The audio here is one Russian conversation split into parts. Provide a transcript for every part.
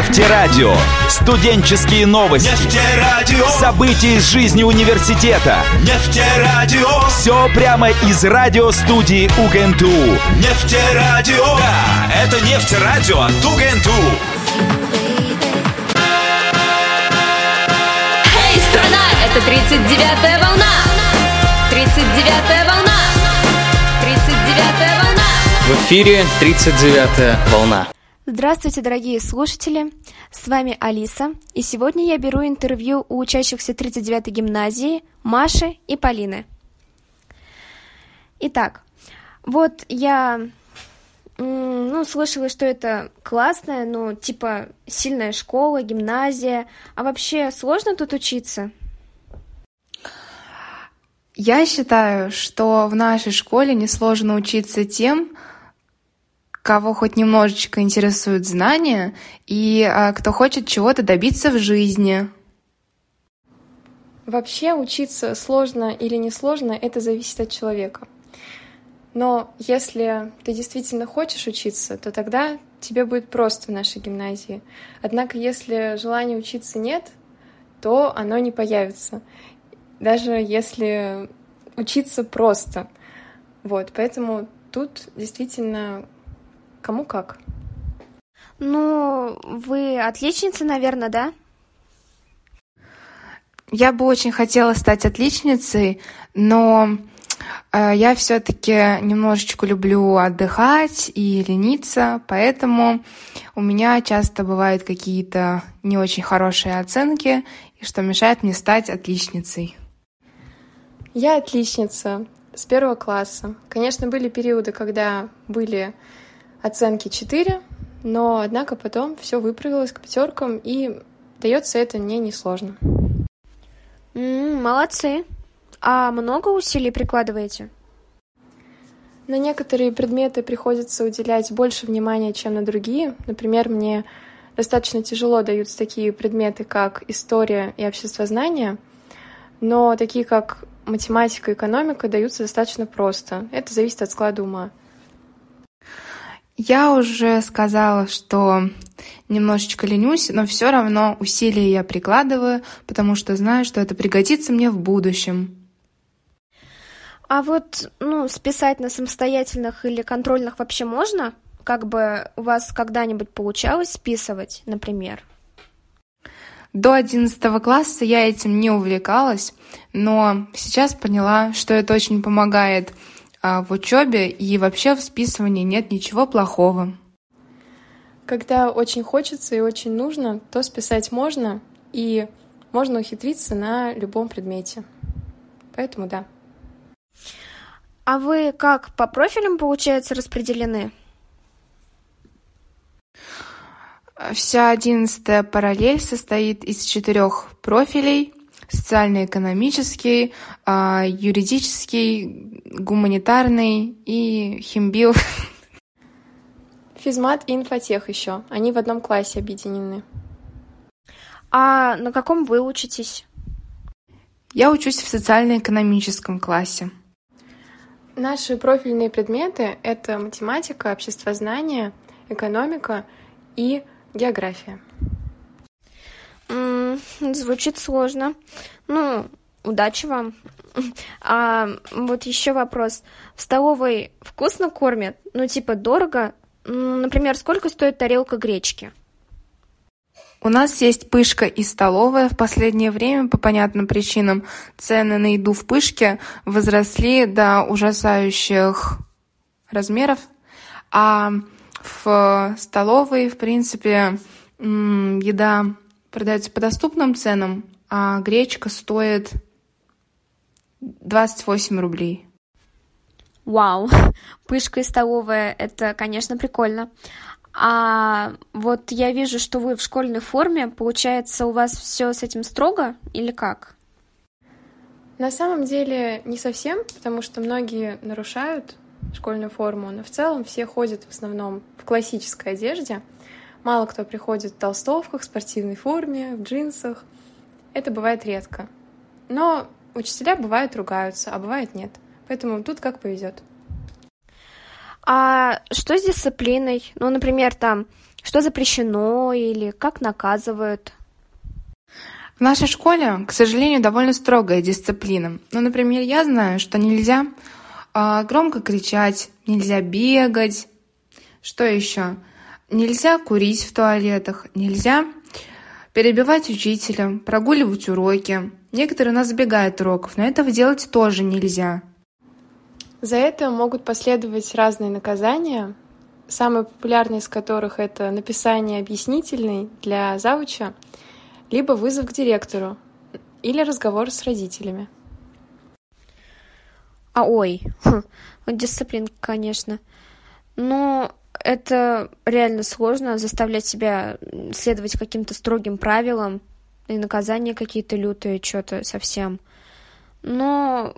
Нефтерадио. Студенческие новости. Нефтерадио. События из жизни университета. Нефтерадио. Все прямо из радиостудии УГНТУ. Нефтерадио. Да, это нефтерадио от УГНТУ. Эй, страна, это 39-я волна! 39-я волна! 39-я волна! В эфире 39-я волна. Здравствуйте, дорогие слушатели! С вами Алиса, и сегодня я беру интервью у учащихся 39-й гимназии Маши и Полины. Итак, вот я ну, слышала, что это классная, ну, типа, сильная школа, гимназия. А вообще сложно тут учиться? Я считаю, что в нашей школе несложно учиться тем, кого хоть немножечко интересуют знания и а, кто хочет чего-то добиться в жизни. Вообще учиться сложно или не сложно, это зависит от человека. Но если ты действительно хочешь учиться, то тогда тебе будет просто в нашей гимназии. Однако, если желания учиться нет, то оно не появится. Даже если учиться просто. Вот, поэтому тут действительно кому как. Ну, вы отличница, наверное, да? Я бы очень хотела стать отличницей, но э, я все-таки немножечко люблю отдыхать и лениться, поэтому у меня часто бывают какие-то не очень хорошие оценки, и что мешает мне стать отличницей. Я отличница с первого класса. Конечно, были периоды, когда были оценки 4, но однако потом все выправилось к пятеркам, и дается это мне несложно. М, молодцы. А много усилий прикладываете? На некоторые предметы приходится уделять больше внимания, чем на другие. Например, мне достаточно тяжело даются такие предметы, как история и обществознание, но такие, как математика и экономика, даются достаточно просто. Это зависит от склада ума. Я уже сказала, что немножечко ленюсь, но все равно усилия я прикладываю, потому что знаю, что это пригодится мне в будущем. А вот, ну, списать на самостоятельных или контрольных вообще можно? Как бы у вас когда-нибудь получалось списывать, например? До 11 класса я этим не увлекалась, но сейчас поняла, что это очень помогает а, в учебе и вообще в списывании нет ничего плохого. Когда очень хочется и очень нужно, то списать можно, и можно ухитриться на любом предмете. Поэтому да. А вы как, по профилям, получается, распределены? Вся одиннадцатая параллель состоит из четырех профилей социально-экономический, а, юридический, гуманитарный и химбил. Физмат и инфотех еще. Они в одном классе объединены. А на каком вы учитесь? Я учусь в социально-экономическом классе. Наши профильные предметы — это математика, обществознание, экономика и география. Звучит сложно. Ну, удачи вам. А вот еще вопрос. В столовой вкусно кормят? Ну, типа, дорого? М, Например, сколько стоит тарелка гречки? У нас есть пышка и столовая. В последнее время, по понятным причинам, цены на еду в пышке возросли до ужасающих размеров. А в столовой, в принципе, еда продается по доступным ценам, а гречка стоит 28 рублей. Вау, пышка и столовая, это, конечно, прикольно. А вот я вижу, что вы в школьной форме. Получается, у вас все с этим строго или как? На самом деле не совсем, потому что многие нарушают школьную форму, но в целом все ходят в основном в классической одежде. Мало кто приходит в толстовках, в спортивной форме, в джинсах. Это бывает редко. Но учителя бывают ругаются, а бывает нет. Поэтому тут как повезет. А что с дисциплиной? Ну, например, там, что запрещено или как наказывают? В нашей школе, к сожалению, довольно строгая дисциплина. Ну, например, я знаю, что нельзя э, громко кричать, нельзя бегать. Что еще? Нельзя курить в туалетах, нельзя перебивать учителя, прогуливать уроки. Некоторые у нас забегают уроков, но этого делать тоже нельзя. За это могут последовать разные наказания, самые популярные из которых это написание объяснительной для завуча, либо вызов к директору или разговор с родителями. А ой, дисциплин, конечно. Но это реально сложно заставлять себя следовать каким-то строгим правилам и наказания какие-то лютые, что-то совсем. Но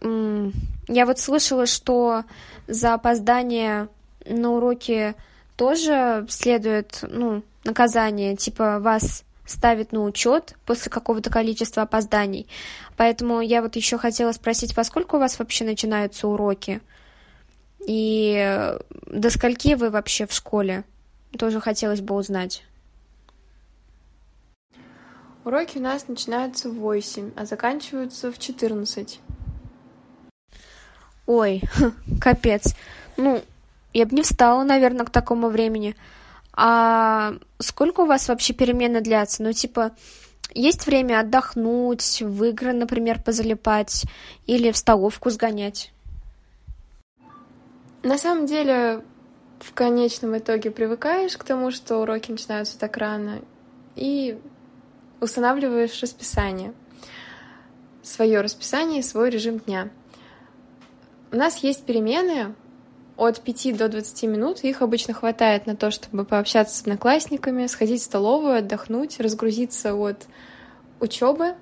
я вот слышала, что за опоздание на уроки тоже следует, ну, наказание, типа вас ставят на учет после какого-то количества опозданий. Поэтому я вот еще хотела спросить, во сколько у вас вообще начинаются уроки? И до скольки вы вообще в школе? Тоже хотелось бы узнать. Уроки у нас начинаются в 8, а заканчиваются в 14. Ой, капец. Ну, я бы не встала, наверное, к такому времени. А сколько у вас вообще перемены длятся? Ну, типа, есть время отдохнуть, в игры, например, позалипать или в столовку сгонять? На самом деле, в конечном итоге привыкаешь к тому, что уроки начинаются так рано, и устанавливаешь расписание, свое расписание и свой режим дня. У нас есть перемены от 5 до 20 минут, их обычно хватает на то, чтобы пообщаться с одноклассниками, сходить в столовую, отдохнуть, разгрузиться от учебы,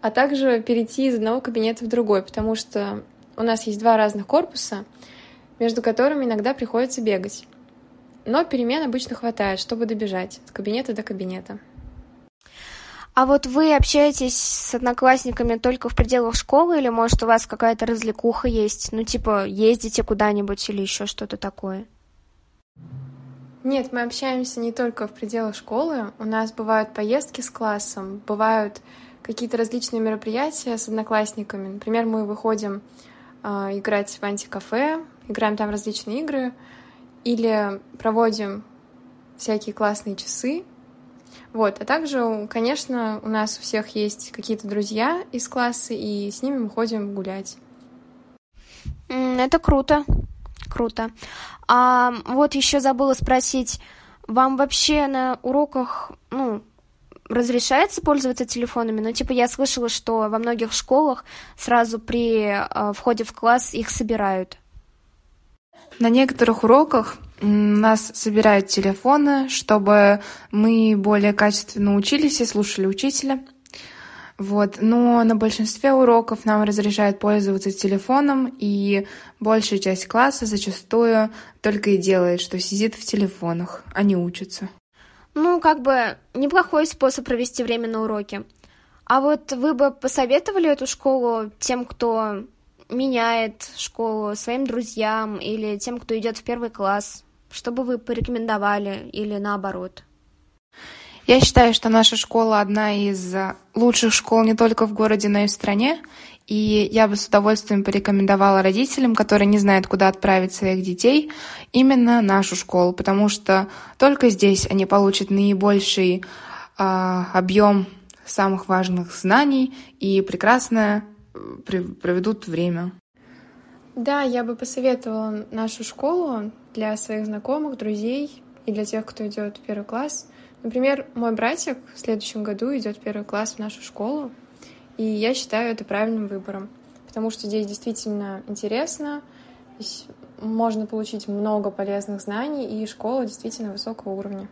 а также перейти из одного кабинета в другой, потому что у нас есть два разных корпуса — между которыми иногда приходится бегать. Но перемен обычно хватает, чтобы добежать от кабинета до кабинета. А вот вы общаетесь с одноклассниками только в пределах школы, или, может, у вас какая-то развлекуха есть? Ну, типа, ездите куда-нибудь или еще что-то такое? Нет, мы общаемся не только в пределах школы. У нас бывают поездки с классом, бывают какие-то различные мероприятия с одноклассниками. Например, мы выходим э, играть в антикафе, играем там различные игры, или проводим всякие классные часы. Вот, а также, конечно, у нас у всех есть какие-то друзья из класса, и с ними мы ходим гулять. Это круто, круто. А вот еще забыла спросить, вам вообще на уроках, ну, разрешается пользоваться телефонами, но типа я слышала, что во многих школах сразу при э, входе в класс их собирают. На некоторых уроках нас собирают телефоны, чтобы мы более качественно учились и слушали учителя. Вот. Но на большинстве уроков нам разрешают пользоваться телефоном, и большая часть класса зачастую только и делает, что сидит в телефонах, а не учится. Ну, как бы неплохой способ провести время на уроке. А вот вы бы посоветовали эту школу тем, кто меняет школу своим друзьям или тем, кто идет в первый класс? Что бы вы порекомендовали или наоборот? Я считаю, что наша школа одна из лучших школ не только в городе, но и в стране. И я бы с удовольствием порекомендовала родителям, которые не знают, куда отправить своих детей, именно нашу школу, потому что только здесь они получат наибольший э, объем самых важных знаний и прекрасное проведут время. Да, я бы посоветовала нашу школу для своих знакомых, друзей и для тех, кто идет в первый класс. Например, мой братик в следующем году идет в первый класс в нашу школу, и я считаю это правильным выбором, потому что здесь действительно интересно, здесь можно получить много полезных знаний, и школа действительно высокого уровня.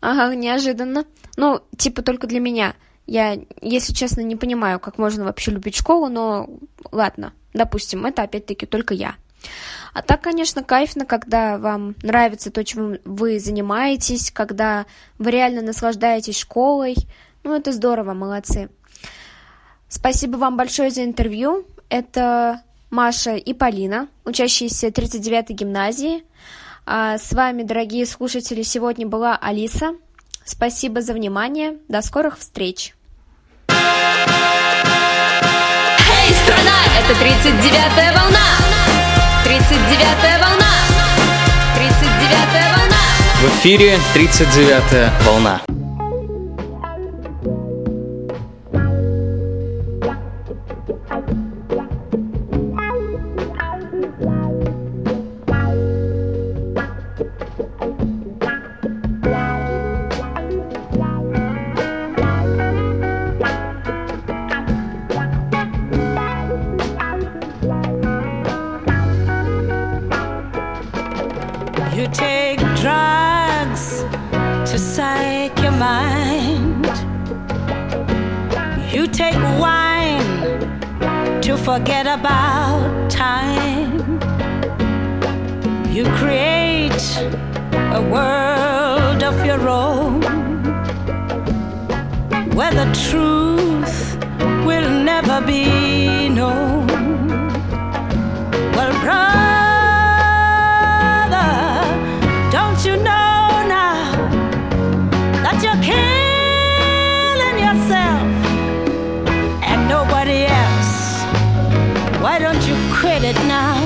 Ага, неожиданно. Ну, типа только для меня. Я, если честно, не понимаю, как можно вообще любить школу, но ладно, допустим, это опять-таки только я. А так, конечно, кайфно, когда вам нравится то, чем вы занимаетесь, когда вы реально наслаждаетесь школой. Ну, это здорово, молодцы. Спасибо вам большое за интервью. Это Маша и Полина, учащиеся 39-й гимназии. А с вами, дорогие слушатели, сегодня была Алиса. Спасибо за внимание. До скорых встреч. Это 39-я волна. 39-я волна. 39-я волна. В эфире 39-я волна. Forget about time. You create a world of your own where the truth will never be known. Well, brother, you it now?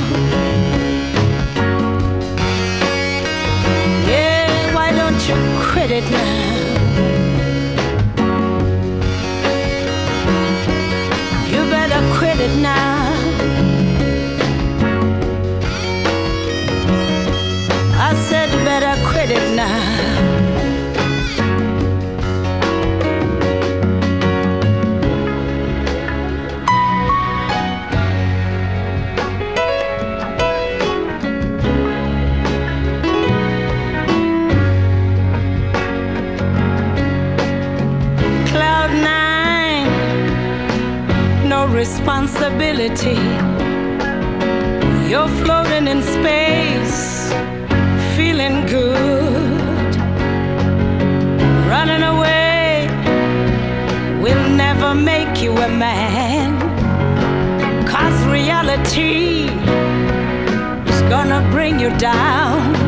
Yeah, why don't you quit it now? You better quit it now. I said better quit it now. Responsibility. You're floating in space, feeling good. Running away will never make you a man. Cause reality is gonna bring you down.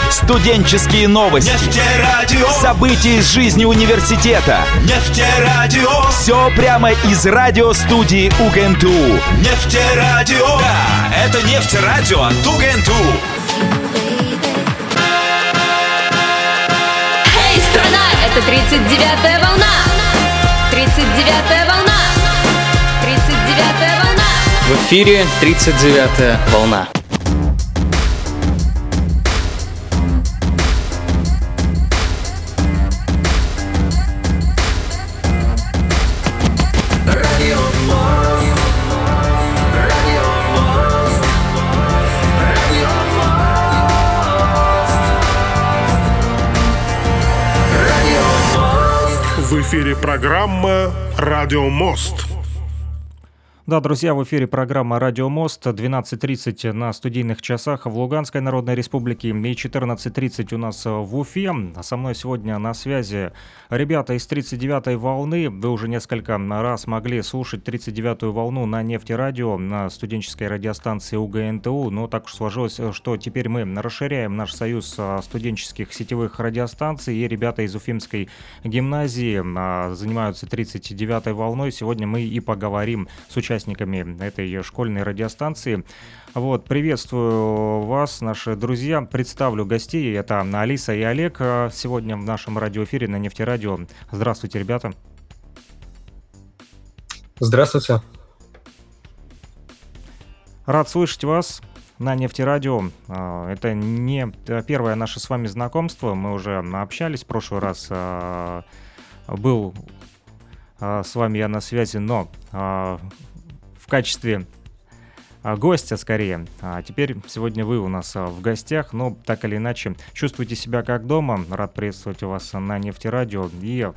Студенческие новости. Нефтерадио. События из жизни университета. Нефтерадио. Все прямо из радиостудии УГНТУ. Нефтерадио. Да, это нефтерадио от УГНТУ. Эй, страна, это 39-я волна. 39-я волна. 39-я волна. В эфире 39-я волна. Эфире программа «Радио Мост». Да, друзья, в эфире программа «Радио Мост». 12.30 на студийных часах в Луганской Народной Республике и 14.30 у нас в Уфе. Со мной сегодня на связи ребята из 39-й волны. Вы уже несколько раз могли слушать 39-ю волну на нефтерадио, на студенческой радиостанции УГНТУ. Но так уж сложилось, что теперь мы расширяем наш союз а, студенческих сетевых радиостанций. И ребята из Уфимской гимназии а, занимаются 39-й волной. Сегодня мы и поговорим с участниками этой школьной радиостанции. Вот, приветствую вас, наши друзья. Представлю гостей. Это Алиса и Олег а, сегодня в нашем радиоэфире на Нефтерадио. Здравствуйте, ребята. Здравствуйте. Рад слышать вас. на нефтерадио. А, это не первое наше с вами знакомство. Мы уже общались в прошлый раз. Был с вами я на связи, но качестве гостя скорее. А теперь сегодня вы у нас в гостях, но так или иначе чувствуйте себя как дома. Рад приветствовать вас на нефтерадио. И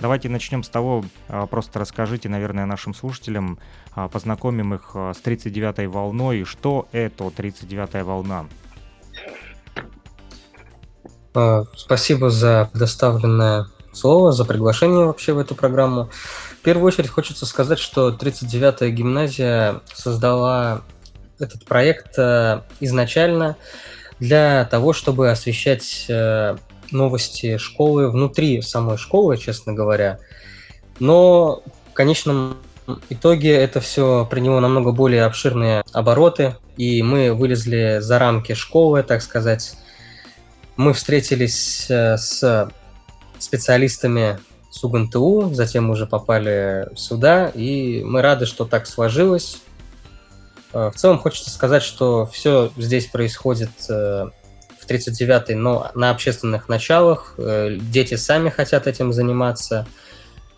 Давайте начнем с того, а, просто расскажите, наверное, нашим слушателям, а, познакомим их а, с 39-й волной. Что это 39-я волна? Спасибо за предоставленное слово, за приглашение вообще в эту программу. Первую очередь хочется сказать, что 39-я гимназия создала этот проект изначально для того, чтобы освещать э, новости школы внутри самой школы, честно говоря. Но в конечном итоге это все приняло намного более обширные обороты, и мы вылезли за рамки школы, так сказать. Мы встретились э, с специалистами СУГНТУ, затем уже попали сюда, и мы рады, что так сложилось. Э, в целом хочется сказать, что все здесь происходит э, в 39-й, но на общественных началах. Э, дети сами хотят этим заниматься.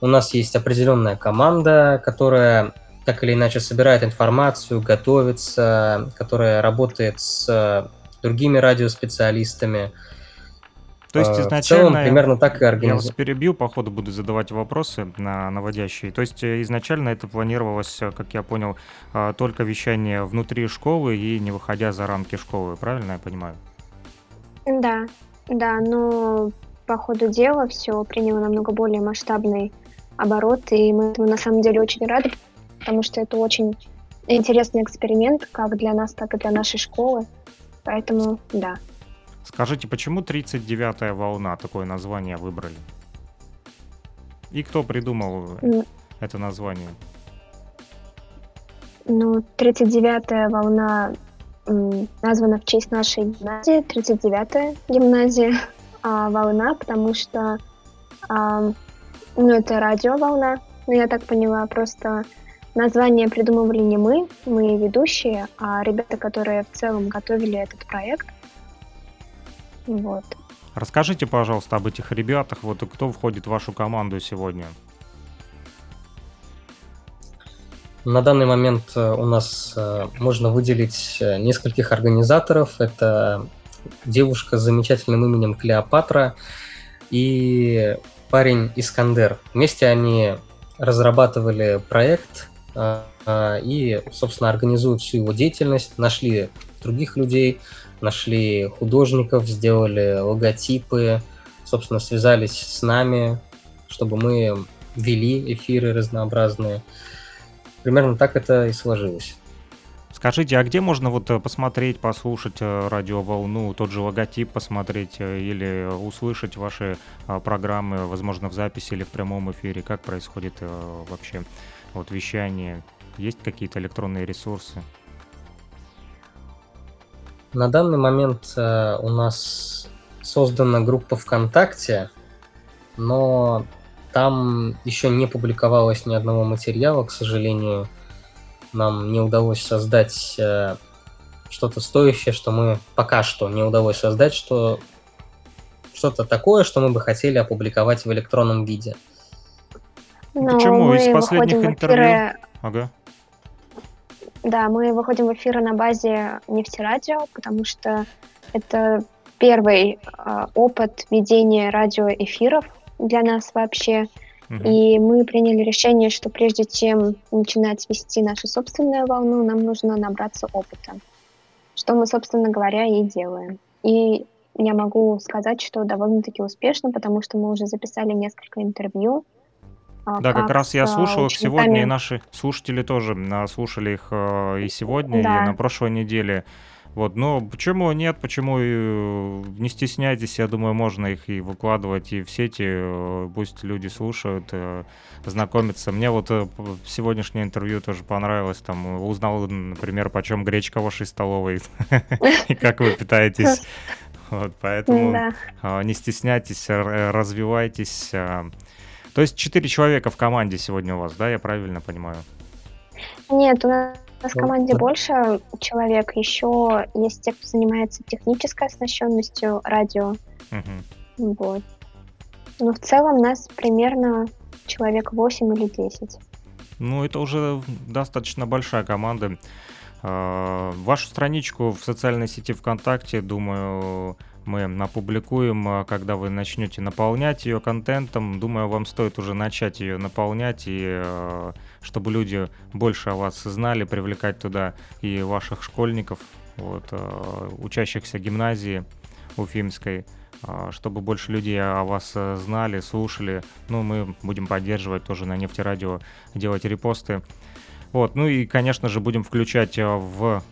У нас есть определенная команда, которая так или иначе собирает информацию, готовится, которая работает с другими радиоспециалистами. То есть изначально... Э, в целом, примерно так и организовано. Я вас перебью, по ходу буду задавать вопросы на наводящие. То есть э, изначально это планировалось, как я понял, только вещание внутри школы и не выходя за рамки школы, правильно я понимаю? Да, да, но по ходу дела все приняло намного более масштабный оборот, и мы этому на самом деле очень рады, потому что это очень интересный эксперимент как для нас, так и для нашей школы. Поэтому да. Скажите, почему 39-я волна такое название выбрали? И кто придумал mm. это название? Ну, 39-я волна названа в честь нашей гимназии, 39-я гимназия а, «Волна», потому что а, ну, это радиоволна, ну, я так поняла, просто название придумывали не мы, мы ведущие, а ребята, которые в целом готовили этот проект. Вот. Расскажите, пожалуйста, об этих ребятах, вот кто входит в вашу команду сегодня? На данный момент э, у нас э, можно выделить э, нескольких организаторов. Это девушка с замечательным именем Клеопатра и парень Искандер. Вместе они разрабатывали проект и, собственно, организуют всю его деятельность. Нашли других людей, нашли художников, сделали логотипы, собственно, связались с нами, чтобы мы вели эфиры разнообразные примерно так это и сложилось. Скажите, а где можно вот э, посмотреть, послушать э, радиоволну, тот же логотип посмотреть э, или услышать ваши программы, возможно, в записи или в прямом эфире? Как происходит вообще вот вещание? Есть какие-то электронные ресурсы? На данный момент у нас создана группа ВКонтакте, но там еще не публиковалось ни одного материала, к сожалению. Нам не удалось создать э, что-то стоящее, что мы пока что не удалось создать, что что-то такое, что мы бы хотели опубликовать в электронном виде. Но Почему? Из последних интервью... Ага. Да, мы выходим в эфиры на базе нефтерадио, потому что это первый э, опыт ведения радиоэфиров для нас вообще. Угу. И мы приняли решение, что прежде чем начинать вести нашу собственную волну, нам нужно набраться опыта. Что мы, собственно говоря, и делаем. И я могу сказать, что довольно-таки успешно, потому что мы уже записали несколько интервью. А, да, как, как раз я слушал их сегодня, и наши слушатели тоже а, слушали их э, и сегодня, да. и на прошлой неделе. Вот, но почему нет, почему э, не стесняйтесь, я думаю, можно их и выкладывать и в сети, э, пусть люди слушают, э, знакомятся. Мне вот сегодняшнее интервью тоже понравилось, там узнал, например, почем гречка в вашей столовой и как вы питаетесь. Вот, поэтому не стесняйтесь, развивайтесь. То есть четыре человека в команде сегодня у вас, да, я правильно понимаю? Нет, у нас в команде больше человек. Еще есть те, кто занимается технической оснащенностью радио. Мгм. Вот. Но в целом нас примерно человек 8 или 10. Ну, это уже достаточно большая команда. А, Вашу страничку в социальной сети ВКонтакте, думаю, мы опубликуем, а, когда вы начнете наполнять ее контентом. Думаю, вам стоит уже начать ее наполнять, и а, чтобы люди больше о вас знали, привлекать туда и ваших школьников, вот, а, учащихся гимназии Уфимской, чтобы больше людей о вас знали, слушали. Ну, мы будем поддерживать тоже на нефтерадио, делать репосты. Вот, ну и, конечно же, будем включать в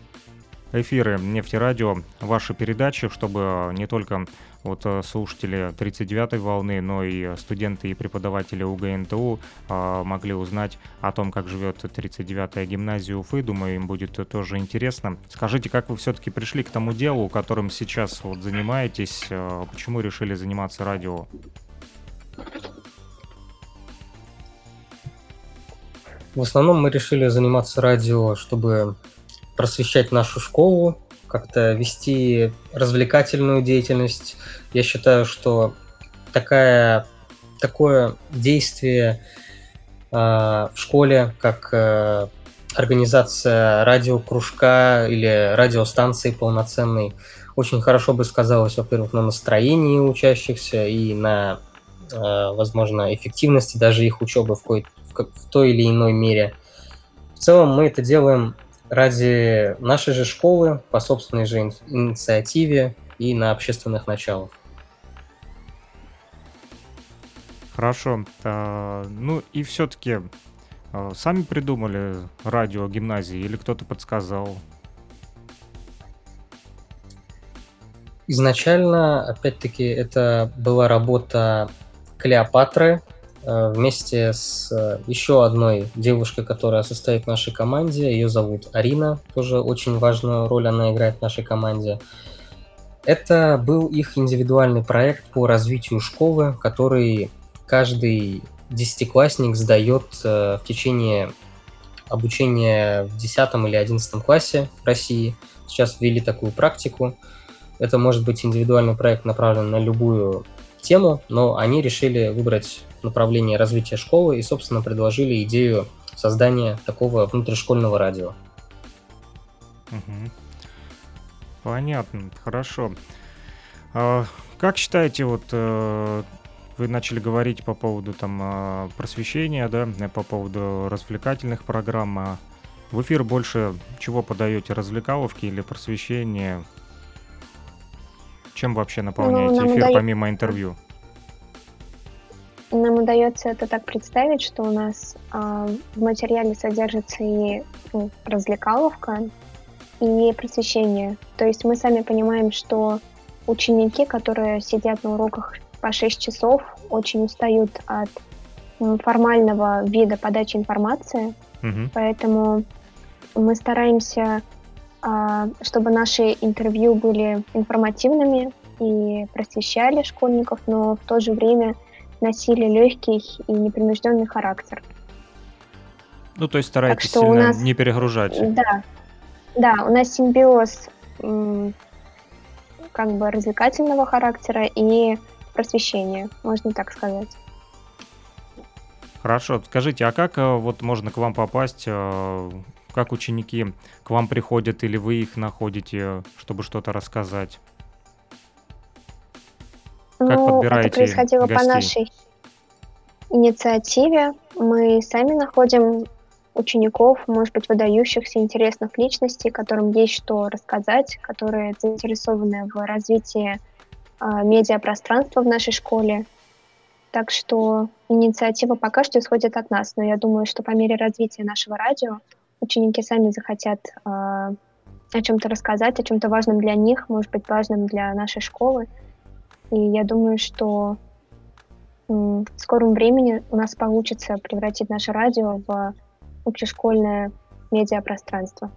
эфиры нефтерадио ваши передачи, чтобы не только вот э, слушатели 39-й волны, но и студенты и преподаватели УГНТУ э, могли узнать о том, как живет 39-я гимназия Уфы. Думаю, им будет тоже интересно. Скажите, как вы все-таки пришли к тому делу, которым сейчас вот занимаетесь? э, Почему решили заниматься радио? В основном мы решили заниматься радио, чтобы просвещать нашу школу, как-то вести развлекательную деятельность. Я считаю, что такая, такое действие э, в школе, как э, организация радиокружка или радиостанции полноценной, очень хорошо бы сказалось, во-первых, на настроении учащихся и на, э, возможно, эффективности даже их учебы в, в в той или иной мере. В целом мы это делаем ради нашей же школы, по собственной же ин- инициативе и на общественных началах. Хорошо. А, Ну и все-таки сами придумали радио гимназии или кто-то подсказал? Изначально, опять-таки, это была работа Клеопатры вместе с э, еще одной девушкой, которая состоит в нашей команде. Ее зовут Арина, тоже очень важную роль она играет в нашей команде. Это был их индивидуальный проект по развитию школы, который каждый десятиклассник сдает э, в течение обучения в 10 или 11 классе в России. Сейчас ввели такую практику. Это может быть индивидуальный проект, направленный на любую тему, но они решили выбрать направление развития школы и, собственно, предложили идею создания такого внутришкольного радио. Мгм. Понятно, хорошо. А, Как считаете, вот э, вы начали говорить по поводу там а, просвещения, да, э, по поводу развлекательных программ. а В эфир больше чего подаете, развлекаловки или просвещение? Чем вообще наполняете нам эфир удается- помимо интервью? Нам удается это так представить, что у нас а, в материале содержится и ну, развлекаловка, и просвещение. То есть мы сами понимаем, что ученики, которые сидят на уроках по 6 часов, очень устают от формального вида подачи информации, Мгм. поэтому мы стараемся, а, чтобы наши интервью были информативными и просвещали школьников, но в то же время носили легкий и непринужденный характер. Ну, то есть что у сильно нас- не перегружать. Да, да, у нас симбиоз как бы развлекательного характера и просвещения, можно так сказать. Хорошо, скажите, а как э, вот можно к вам попасть? э, Как ученики к вам приходят или вы их находите, чтобы что-то рассказать? Как ну, подбираете это происходило по гостей? нашей инициативе. Мы сами находим учеников, может быть, выдающихся, интересных личностей, которым есть что рассказать, которые заинтересованы в развитии а, медиапространства в нашей школе. Так что инициатива пока что исходит от нас, но я думаю, что по мере развития нашего радио ученики сами захотят а, о чем-то рассказать, о чем-то важном для них, может быть, важном для нашей школы. И я думаю, что в скором времени у нас получится превратить наше радио в общешкольное медиапространство.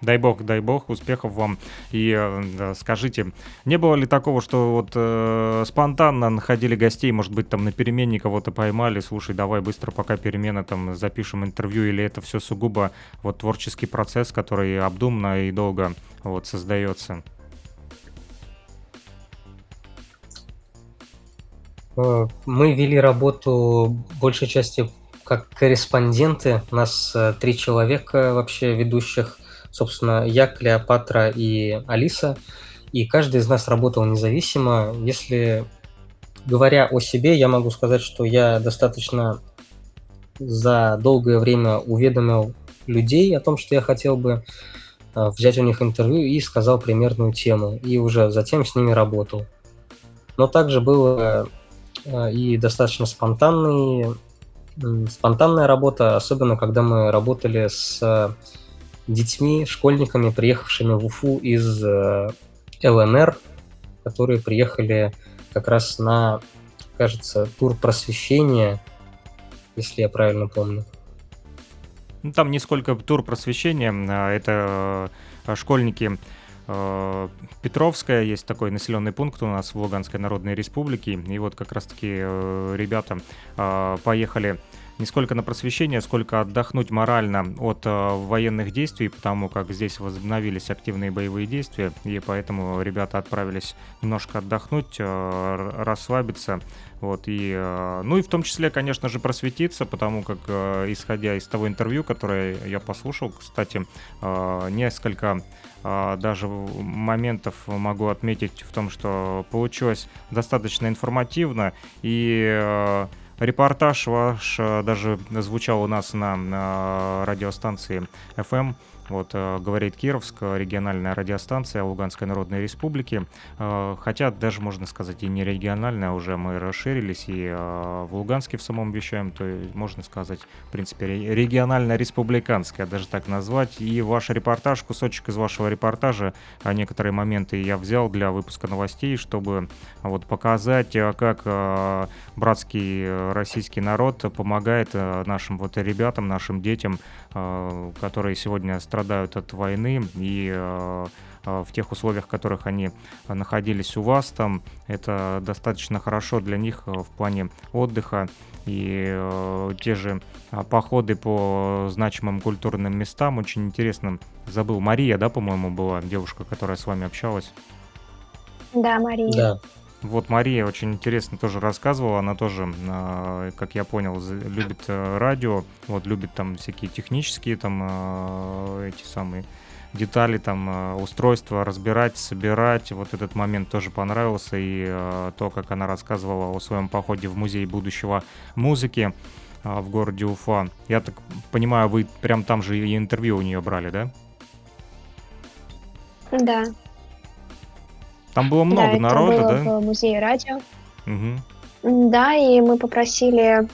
Дай бог, дай бог, успехов вам. И э, скажите, не было ли такого, что вот э, спонтанно находили гостей, может быть, там на перемене кого-то поймали, слушай, давай быстро, пока перемена, там запишем интервью, или это все сугубо вот творческий процесс, который обдуманно и долго вот создается? Мы вели работу большей части как корреспонденты. У нас э, три человека вообще ведущих. Собственно, я, Клеопатра и Алиса. И каждый из нас работал независимо. Если говоря о себе, я могу сказать, что я достаточно за долгое время уведомил людей о том, что я хотел бы э, взять у них интервью и сказал примерную тему. И уже затем с ними работал. Но также было Э, и достаточно спонтанный, спонтанная работа, особенно когда мы работали с детьми, школьниками, приехавшими в Уфу из э, ЛНР, которые приехали как раз на, кажется, тур просвещения, если я правильно помню. Ну, там не сколько тур просвещения, а это э, школьники Э, Петровская, есть такой населенный пункт у нас в Луганской Народной Республике, и вот как раз-таки э, ребята э, поехали не сколько на просвещение, сколько отдохнуть морально от э, военных действий, потому как здесь возобновились активные боевые действия, и поэтому ребята отправились немножко отдохнуть, расслабиться, вот, и, ну и в том числе, конечно же, просветиться, потому как, исходя из того интервью, которое я послушал, кстати, несколько даже моментов могу отметить в том, что получилось достаточно информативно, и э, Репортаж ваш э, даже звучал у нас на, на радиостанции FM вот, э, говорит Кировск, региональная радиостанция Луганской Народной Республики. Э, хотя даже, можно сказать, и не региональная, уже мы расширились и э, в Луганске в самом вещаем, то можно сказать, в принципе, регионально-республиканская, даже так назвать. И ваш репортаж, кусочек из вашего репортажа, некоторые моменты я взял для выпуска новостей, чтобы вот показать, как братский российский народ помогает нашим вот ребятам, нашим детям, которые сегодня страдают от войны и э, э, в тех условиях, в которых они находились у вас там, это достаточно хорошо для них э, в плане отдыха и э, те же походы по значимым культурным местам, очень интересным. Забыл, Мария, да, по-моему, была девушка, которая с вами общалась? Да, Мария. Да. Вот Мария очень интересно тоже рассказывала, она тоже, а, как я понял, любит э, радио, вот любит там всякие технические там а, эти самые детали, там а, устройства разбирать, собирать. Вот этот момент тоже понравился и то, как она рассказывала о своем походе в музей будущего музыки в городе Уфа. Я так понимаю, вы прям там же и интервью у нее брали, да? Да. Там было много да, народа, это было да? в музее радио. Угу. Да, и мы попросили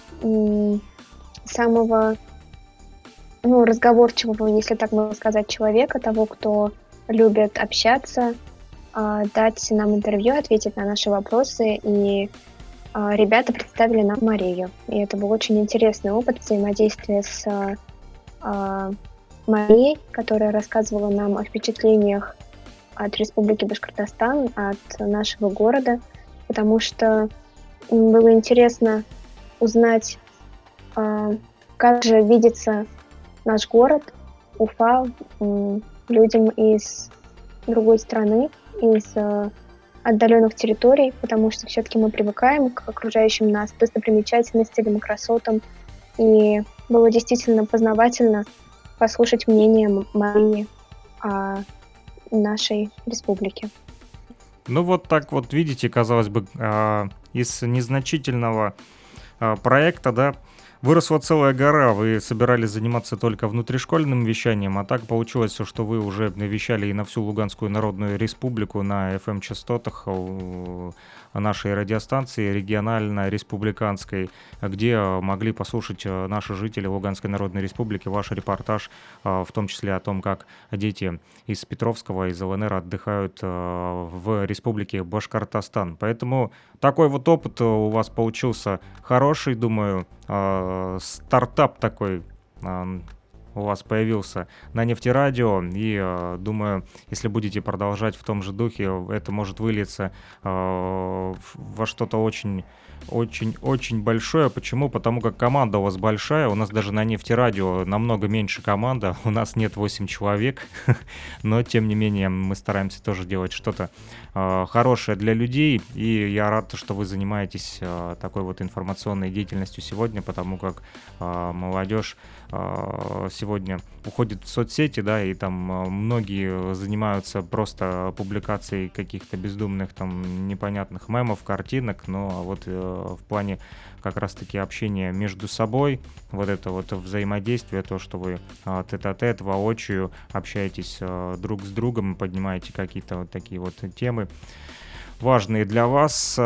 самого ну, разговорчивого, если так можно сказать, человека, того, кто любит общаться, а, дать нам интервью, ответить на наши вопросы. И а, ребята представили нам Марию. И это был очень интересный опыт взаимодействия с а, Марией, которая рассказывала нам о впечатлениях от Республики Башкортостан, от нашего города, потому что было интересно узнать, а, как же видится наш город, Уфа, людям из другой страны, из а, отдаленных территорий, потому что все-таки мы привыкаем к окружающим нас достопримечательностям, красотам, и было действительно познавательно послушать мнение Марии о нашей республики. Ну вот так вот видите, казалось бы, а, из незначительного а, проекта, да, выросла целая гора. Вы собирались заниматься только внутришкольным вещанием, а так получилось, что вы уже вещали и на всю Луганскую Народную Республику на FM-частотах нашей радиостанции регионально-республиканской, где могли послушать э, наши жители Луганской Народной Республики ваш репортаж, э, в том числе о том, как дети из Петровского, из ЛНР отдыхают э, в Республике Башкортостан. Поэтому такой вот опыт у вас получился хороший, думаю, стартап такой у вас появился на нефтерадио. И э, думаю, если будете продолжать в том же духе, это может вылиться э, во что-то очень очень-очень большое. Почему? Потому как команда у вас большая. У нас даже на нефтерадио намного меньше команда. У нас нет 8 человек. Но, тем не менее, мы стараемся тоже делать что-то э, хорошее для людей. И я рад, что вы занимаетесь э, такой вот информационной деятельностью сегодня, потому как э, молодежь сегодня уходит в соцсети, да, и там э, многие занимаются просто публикацией каких-то бездумных, там, непонятных мемов, картинок, но вот э, в плане как раз-таки общения между собой, вот это вот взаимодействие, то, что вы тет-а-тет, воочию общаетесь друг с другом, поднимаете какие-то вот такие вот темы важные для вас.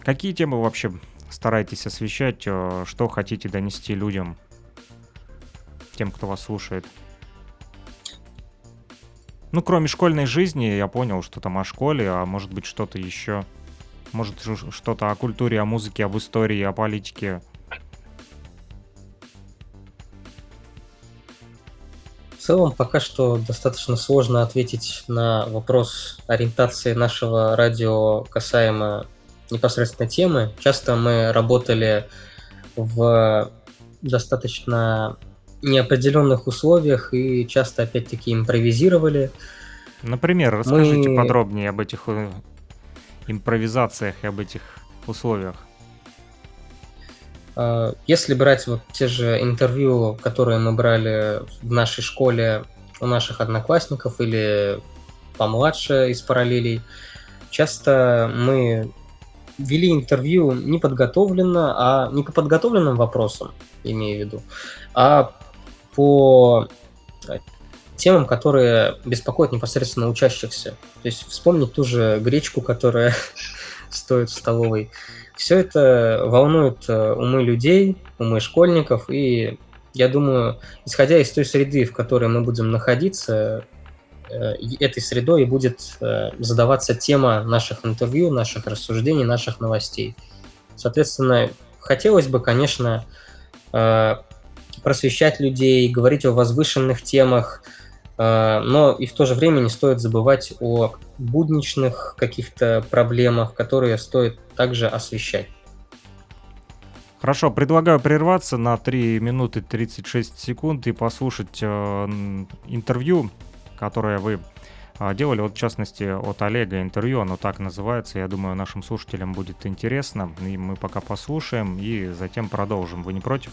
Какие темы вообще стараетесь освещать, что хотите донести людям, тем, кто вас слушает? Ну, кроме школьной жизни, я понял, что там о школе, а может быть что-то еще. Может что-то о культуре, о музыке, об истории, о политике. В целом, пока что достаточно сложно ответить на вопрос ориентации нашего радио касаемо непосредственно темы. Часто мы работали в достаточно неопределенных условиях и часто опять-таки импровизировали. Например, расскажите мы... подробнее об этих э, импровизациях и об этих условиях. А, если брать вот те же интервью, которые мы брали в нашей школе у наших одноклассников или помладше из параллелей, часто мы вели интервью не подготовленно, а не по подготовленным вопросам, имею в виду, а по э, темам, которые беспокоят непосредственно учащихся. То есть вспомнить ту же гречку, которая стоит в столовой. Все это волнует э, умы людей, умы школьников, и я думаю, исходя из той среды, в которой мы будем находиться, э, этой средой будет задаваться тема наших интервью, наших рассуждений, наших новостей. Соответственно, хотелось бы, конечно, просвещать людей, говорить о возвышенных темах, э, но и в то же время не стоит забывать о будничных каких-то проблемах, которые стоит также освещать. Хорошо, предлагаю прерваться на 3 минуты 36 секунд и послушать э, интервью, которое вы э, делали, вот в частности от Олега интервью, оно так называется, я думаю, нашим слушателям будет интересно, и мы пока послушаем и затем продолжим. Вы не против?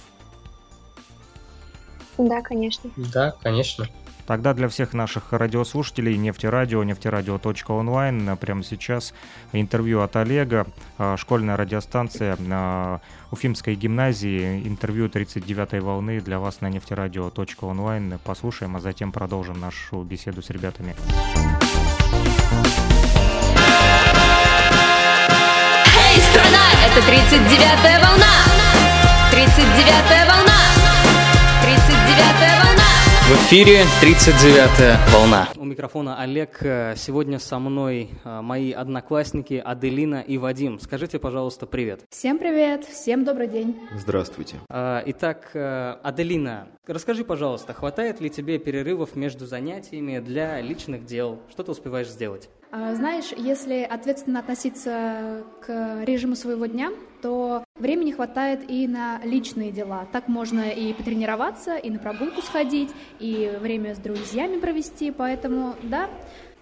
Да, конечно. Да, конечно. Тогда для всех наших радиослушателей нефтерадио, нефтерадио.онлайн прямо сейчас интервью от Олега, а, школьная радиостанция на Уфимской гимназии, интервью 39-й волны для вас на нефтерадио.онлайн. Послушаем, а затем продолжим нашу беседу с ребятами. Эй, страна, это 39-я волна! 39-я волна! 39-я волна! В эфире 39-я волна. У микрофона Олег. Сегодня со мной а, мои одноклассники Аделина и Вадим. Скажите, пожалуйста, привет. Всем привет, всем добрый день. Здравствуйте. А, итак, Аделина, расскажи, пожалуйста, хватает ли тебе перерывов между занятиями для личных дел? Что ты успеваешь сделать? Знаешь, если ответственно относиться к режиму своего дня, то времени хватает и на личные дела. Так можно и потренироваться, и на прогулку сходить, и время с друзьями провести. Поэтому, да,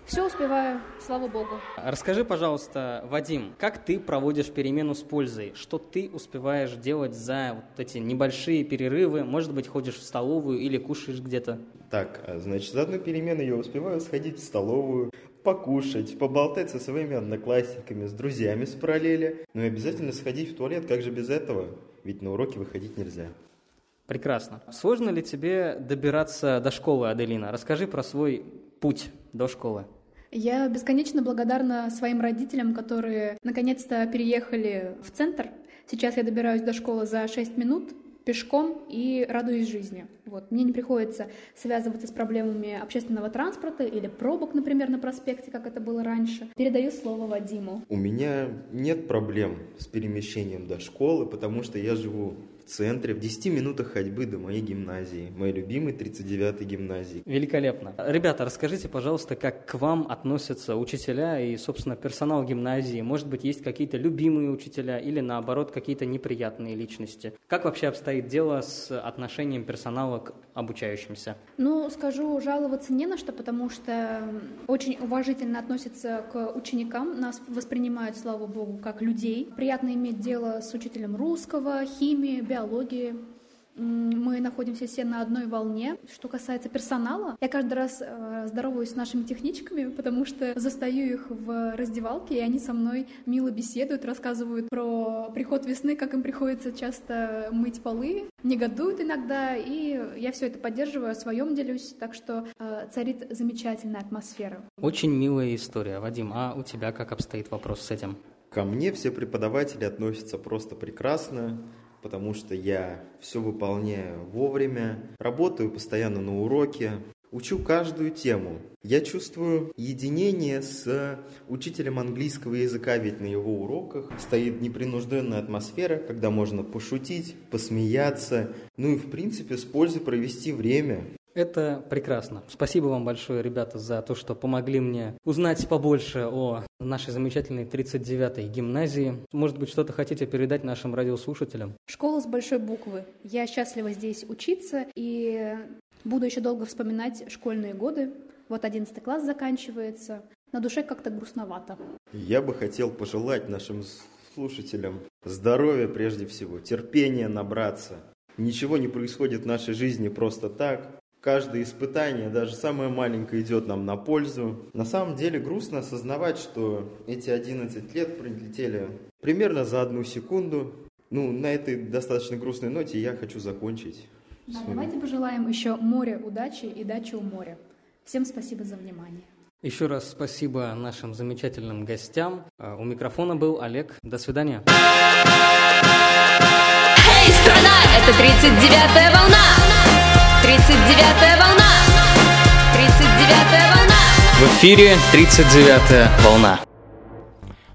все успеваю, слава богу. Расскажи, пожалуйста, Вадим, как ты проводишь перемену с пользой? Что ты успеваешь делать за вот эти небольшие перерывы? Может быть, ходишь в столовую или кушаешь где-то? Так, а, значит, за одну перемену я успеваю сходить в столовую, покушать, поболтать со своими одноклассниками, с друзьями с параллели, ну и обязательно сходить в туалет, как же без этого? Ведь на уроки выходить нельзя. Прекрасно. Сложно ли тебе добираться до школы, Аделина? Расскажи про свой путь до школы. Я бесконечно благодарна своим родителям, которые наконец-то переехали в центр. Сейчас я добираюсь до школы за 6 минут, пешком и радуюсь жизни. Вот. Мне не приходится связываться с проблемами общественного транспорта или пробок, например, на проспекте, как это было раньше. Передаю слово Вадиму. У меня нет проблем с перемещением до школы, потому что я живу центре, в 10 минутах ходьбы до моей гимназии, моей любимой 39-й гимназии. Великолепно. Ребята, расскажите, пожалуйста, как к вам относятся учителя и, собственно, персонал гимназии? Может быть, есть какие-то любимые учителя или, наоборот, какие-то неприятные личности? Как вообще обстоит дело с отношением персонала к обучающимся? Ну, скажу, жаловаться не на что, потому что очень уважительно относятся к ученикам, нас воспринимают, слава богу, как людей. Приятно иметь дело с учителем русского, химии, биологии. Мы находимся все на одной волне. Что касается персонала, я каждый раз э, здороваюсь с нашими техничками, потому что застаю их в раздевалке, и они со мной мило беседуют, рассказывают про приход весны, как им приходится часто мыть полы, негодуют иногда, и я все это поддерживаю, о своем делюсь, так что э, царит замечательная атмосфера. Очень милая история. Вадим, а у тебя как обстоит вопрос с этим? Ко мне все преподаватели относятся просто прекрасно потому что я все выполняю вовремя, работаю постоянно на уроке, учу каждую тему. Я чувствую единение с учителем английского языка, ведь на его уроках стоит непринужденная атмосфера, когда можно пошутить, посмеяться, ну и в принципе с пользой провести время. Это прекрасно. Спасибо вам большое, ребята, за то, что помогли мне узнать побольше о нашей замечательной 39-й гимназии. Может быть, что-то хотите передать нашим радиослушателям? Школа с большой буквы. Я счастлива здесь учиться и буду еще долго вспоминать школьные годы. Вот 11 класс заканчивается. На душе как-то грустновато. Я бы хотел пожелать нашим слушателям здоровья прежде всего, терпения набраться. Ничего не происходит в нашей жизни просто так каждое испытание, даже самое маленькое, идет нам на пользу. На самом деле грустно осознавать, что эти 11 лет прилетели примерно за одну секунду. Ну, на этой достаточно грустной ноте я хочу закончить. Да, давайте пожелаем еще море удачи и дачи у моря. Всем спасибо за внимание. Еще раз спасибо нашим замечательным гостям. А, у микрофона был Олег. До свидания. Эй, страна! Это 39-я волна! 39 волна! 39 волна! В эфире 39 волна.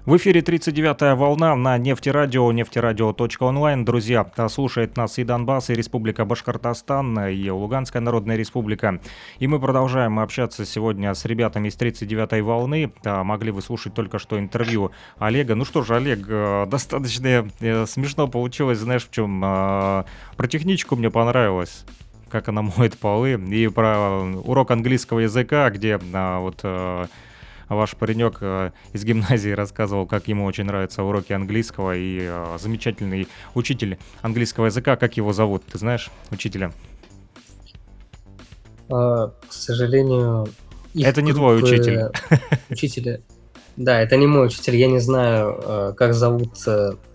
В эфире 39-я волна на нефтерадио, нефтерадио.онлайн. Друзья, слушает нас и Донбасс, и Республика Башкортостан, и Луганская Народная Республика. И мы продолжаем общаться сегодня с ребятами из 39-й волны. Могли вы слушать только что интервью Олега. Ну что же, Олег, э, достаточно э, смешно получилось, знаешь, в чем? Про техничку мне понравилось как она моет полы, и про урок английского языка, где а, вот а, ваш паренек а, из гимназии рассказывал, как ему очень нравятся уроки английского, и а, замечательный учитель английского языка, как его зовут, ты знаешь, учителя? А, к сожалению... Это не твой учитель. Учителя... Да, это не мой учитель, я не знаю, как зовут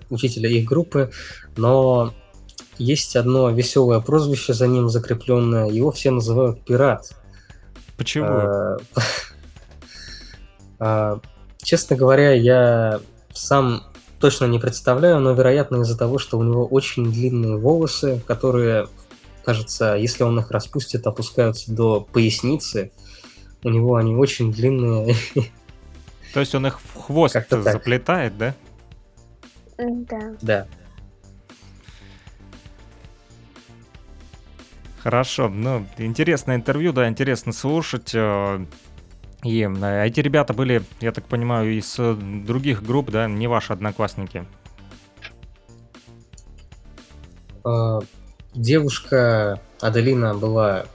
учителя их группы, но есть одно веселое прозвище за ним закрепленное. Его все называют пират. Почему? А, а, честно говоря, я сам точно не представляю, но, вероятно, из-за того, что у него очень длинные волосы, которые, кажется, если он их распустит, опускаются до поясницы. У него они очень длинные. То есть он их в хвост заплетает, да? Да. Да. Хорошо, ну, интересное интервью, да, интересно слушать. Э, и э, эти ребята были, я так понимаю, из э, других групп, да, не ваши одноклассники? Девушка Аделина была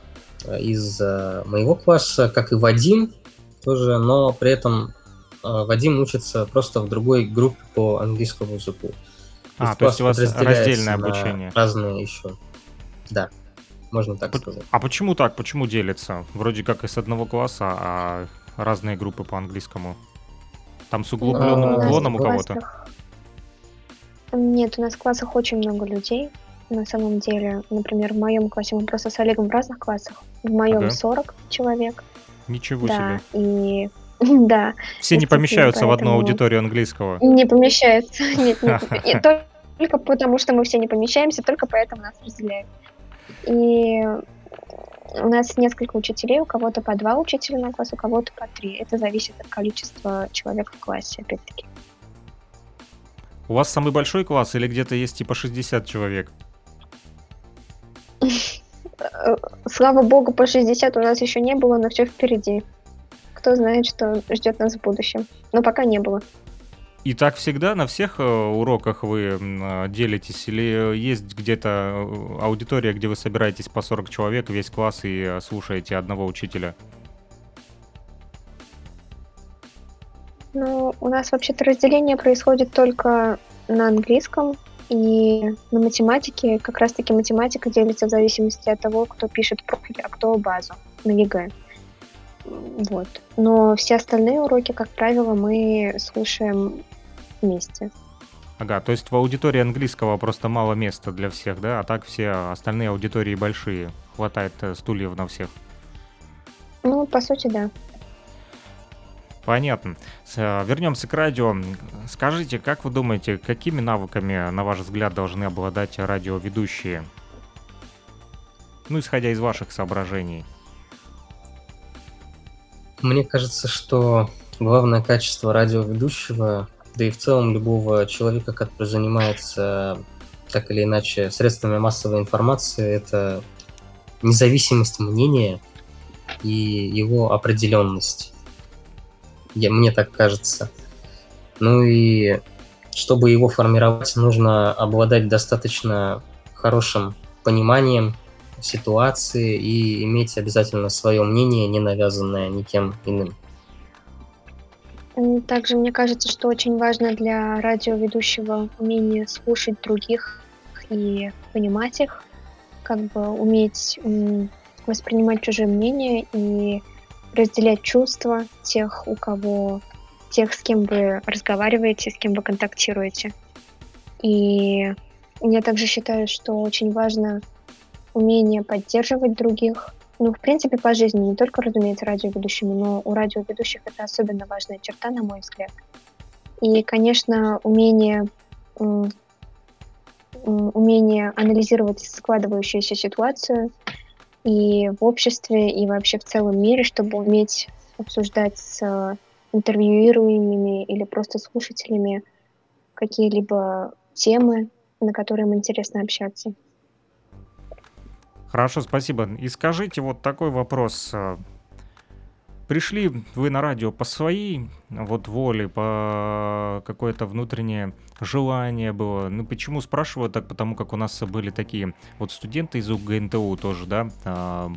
из моего класса, как и Вадим тоже, но при этом Вадим учится просто в другой группе по английскому языку. А, то есть у вас раздельное обучение. Разные еще. Да можно так сказать. А почему так? Почему делится? Вроде как из одного класса, а разные группы по английскому. Там с углубленным а, уклоном у кого-то? Нет, у нас в классах очень много людей. На самом деле, например, в моем классе мы просто с Олегом в разных классах. В моем ага. 40 человек. Ничего да, себе. И да. Все не помещаются в одну аудиторию английского. Не помещаются. Нет, нет. Только потому, что мы все не помещаемся, только поэтому нас разделяют. И у нас несколько учителей, у кого-то по два учителя на класс, у кого-то по три. Это зависит от количества человек в классе, опять-таки. У вас самый большой класс или где-то есть типа 60 человек? Слава богу, по 60 у нас еще не было, но все впереди. Кто знает, что ждет нас в будущем. Но пока не было. И так всегда на всех э, уроках вы э, делитесь? Или есть где-то э, аудитория, где вы собираетесь по 40 человек, весь класс и слушаете одного учителя? Ну, у нас вообще-то разделение происходит только на английском и на математике. Как раз-таки математика делится в зависимости от того, кто пишет профиль, а кто базу на ЕГЭ. Вот. Но все остальные уроки, как правило, мы слушаем вместе. Ага, то есть в аудитории английского просто мало места для всех, да? А так все остальные аудитории большие. Хватает э, стульев на всех. Ну, по сути, да. Понятно. Э, вернемся к радио. Скажите, как вы думаете, какими навыками, на ваш взгляд, должны обладать радиоведущие? Ну, исходя из ваших соображений. Мне кажется, что главное качество радиоведущего, да и в целом любого человека, который занимается так или иначе средствами массовой информации, это независимость мнения и его определенность. Я, мне так кажется. Ну и чтобы его формировать, нужно обладать достаточно хорошим пониманием ситуации и иметь обязательно свое мнение, не навязанное никем иным. Также мне кажется, что очень важно для радиоведущего умение слушать других и понимать их, как бы уметь воспринимать чужие мнения и разделять чувства тех, у кого, тех, с кем вы разговариваете, с кем вы контактируете. И я также считаю, что очень важно умение поддерживать других. Ну, в принципе, по жизни, не только, разумеется, радиоведущими, но у радиоведущих это особенно важная черта, на мой взгляд. И, конечно, умение, умение анализировать складывающуюся ситуацию и в обществе, и вообще в целом мире, чтобы уметь обсуждать с интервьюируемыми или просто слушателями какие-либо темы, на которые им интересно общаться. Хорошо, спасибо. И скажите вот такой вопрос. А, пришли вы на радио по своей вот воле, по какое-то внутреннее желание было. Ну, почему спрашиваю так? Потому как у нас были такие вот студенты из УГНТУ тоже, да, а,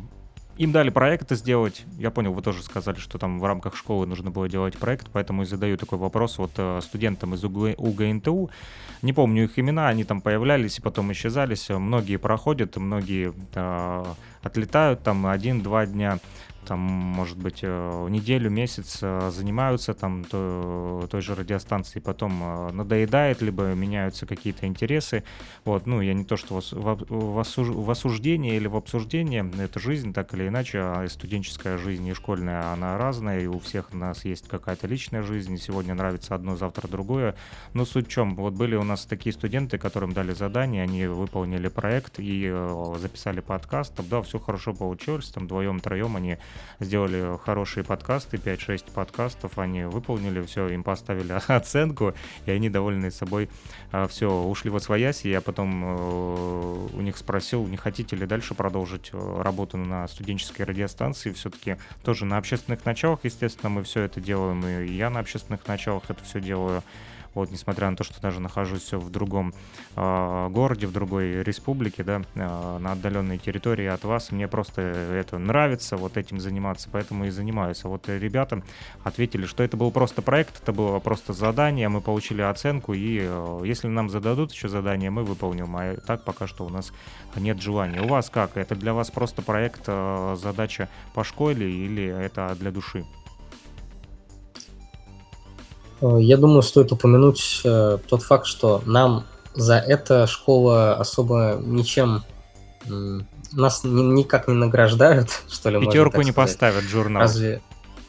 им дали проекты сделать. Я понял, вы тоже сказали, что там в рамках школы нужно было делать проект, поэтому и задаю такой вопрос вот э, студентам из УГНТУ. Не помню их имена, они там появлялись и потом исчезались. Многие проходят, многие э, отлетают там один-два дня там, может быть, э, неделю, месяц э, занимаются там той, той же радиостанцией, потом э, надоедает, либо меняются какие-то интересы. Вот, ну, я не то, что в осуждение или в обсуждение, это жизнь, так или иначе, а студенческая жизнь и школьная, она разная, и у всех у нас есть какая-то личная жизнь, сегодня нравится одно, завтра другое. Но суть в чем, вот были у нас такие студенты, которым дали задание, они выполнили проект и записали подкаст, да, все хорошо получилось, там вдвоем, троем они сделали хорошие подкасты, 5-6 подкастов, они выполнили все, им поставили оценку, и они довольны собой а, все, ушли во своясь, и я потом э, у них спросил, не хотите ли дальше продолжить э, работу на студенческой радиостанции, все-таки тоже на общественных началах, естественно, мы все это делаем, и я на общественных началах это все делаю, вот, несмотря на то, что даже нахожусь в другом э, городе, в другой республике, да, э, на отдаленной территории от вас, мне просто это нравится, вот этим заниматься, поэтому и занимаюсь. А вот ребята ответили, что это был просто проект, это было просто задание, мы получили оценку, и э, если нам зададут еще задание, мы выполним, а так пока что у нас нет желания. У вас как? Это для вас просто проект, э, задача по школе или это для души? Э, я думаю, стоит упомянуть э, тот факт, что нам за это школа особо ничем нас ни, никак не награждают, что ли. Пятерку не поставят журнал. Разве?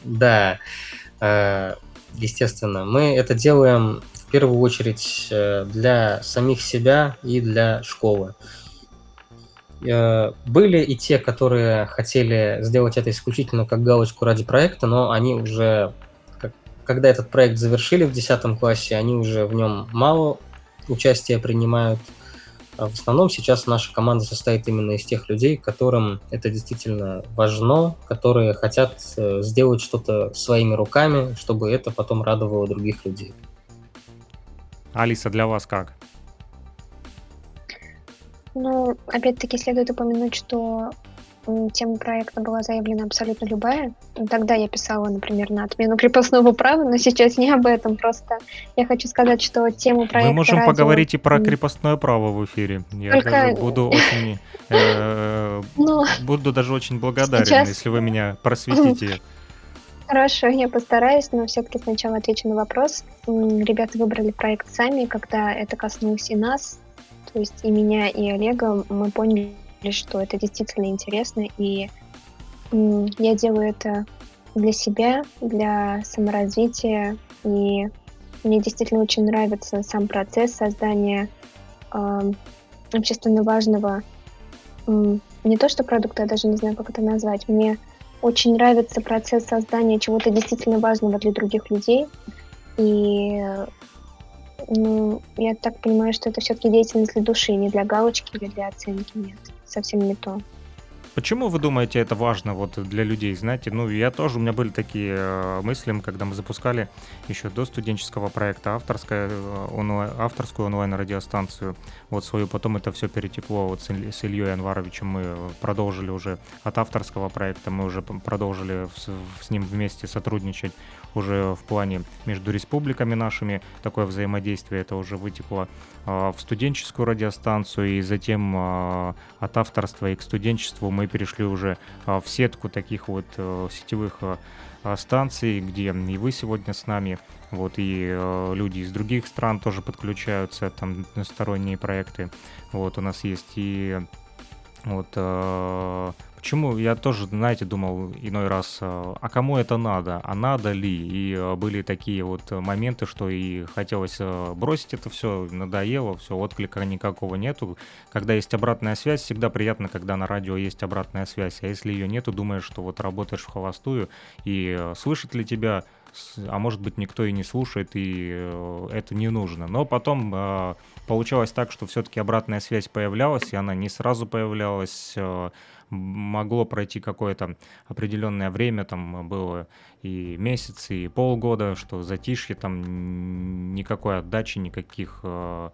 Да, э, естественно. Мы это делаем в первую очередь для самих себя и для школы. Были и те, которые хотели сделать это исключительно как галочку ради проекта, но они уже когда этот проект завершили в 10 классе, они уже в нем мало участия принимают. А в основном сейчас наша команда состоит именно из тех людей, которым это действительно важно, которые хотят э, сделать что-то своими руками, чтобы это потом радовало других людей. Алиса, для вас как? Ну, опять-таки следует упомянуть, что тема проекта была заявлена абсолютно любая. Тогда я писала, например, на отмену крепостного права, но сейчас не об этом. Просто я хочу сказать, что тему проекта... Мы можем радио... поговорить и про крепостное право в эфире. Я Только... даже буду очень... Э, но... Буду даже очень благодарен, сейчас... если вы меня просветите. Хорошо, я постараюсь, но все-таки сначала отвечу на вопрос. Ребята выбрали проект сами, когда это коснулось и нас, то есть и меня, и Олега, мы поняли, что это действительно интересно, и я делаю это для себя, для саморазвития, и мне действительно очень нравится сам процесс создания э, общественно важного, э, не то что продукта, я даже не знаю, как это назвать, мне очень нравится процесс создания чего-то действительно важного для других людей, и ну, я так понимаю, что это все-таки деятельность для души, не для галочки или для оценки, нет совсем не то. Почему вы думаете, это важно вот для людей? Знаете, ну я тоже, у меня были такие э, мысли, когда мы запускали еще до студенческого проекта авторская, э, онлайн, авторскую онлайн-радиостанцию, вот свою, потом это все перетекло вот с, с Ильей Анваровичем, мы продолжили уже от авторского проекта, мы уже продолжили с, с ним вместе сотрудничать уже в плане между республиками нашими, такое взаимодействие, это уже вытекло э, в студенческую радиостанцию, и затем э, от авторства и к студенчеству мы перешли уже а, в сетку таких вот э, сетевых а, а, станций, где и вы сегодня с нами, вот, и э, люди из других стран тоже подключаются, там, сторонние проекты, вот, у нас есть и вот Почему я тоже, знаете, думал иной раз, э, а кому это надо, а надо ли? И э, были такие вот моменты, что и хотелось э, бросить это все, надоело, все, отклика никакого нету. Когда есть обратная связь, всегда приятно, когда на радио есть обратная связь. А если ее нету, думаешь, что вот работаешь в холостую, и слышит ли тебя а может быть никто и не слушает, и это не нужно. Но потом э, получалось так, что все-таки обратная связь появлялась, и она не сразу появлялась. Э, могло пройти какое-то определенное время, там было и месяц, и полгода, что затишье, там никакой отдачи, никаких э,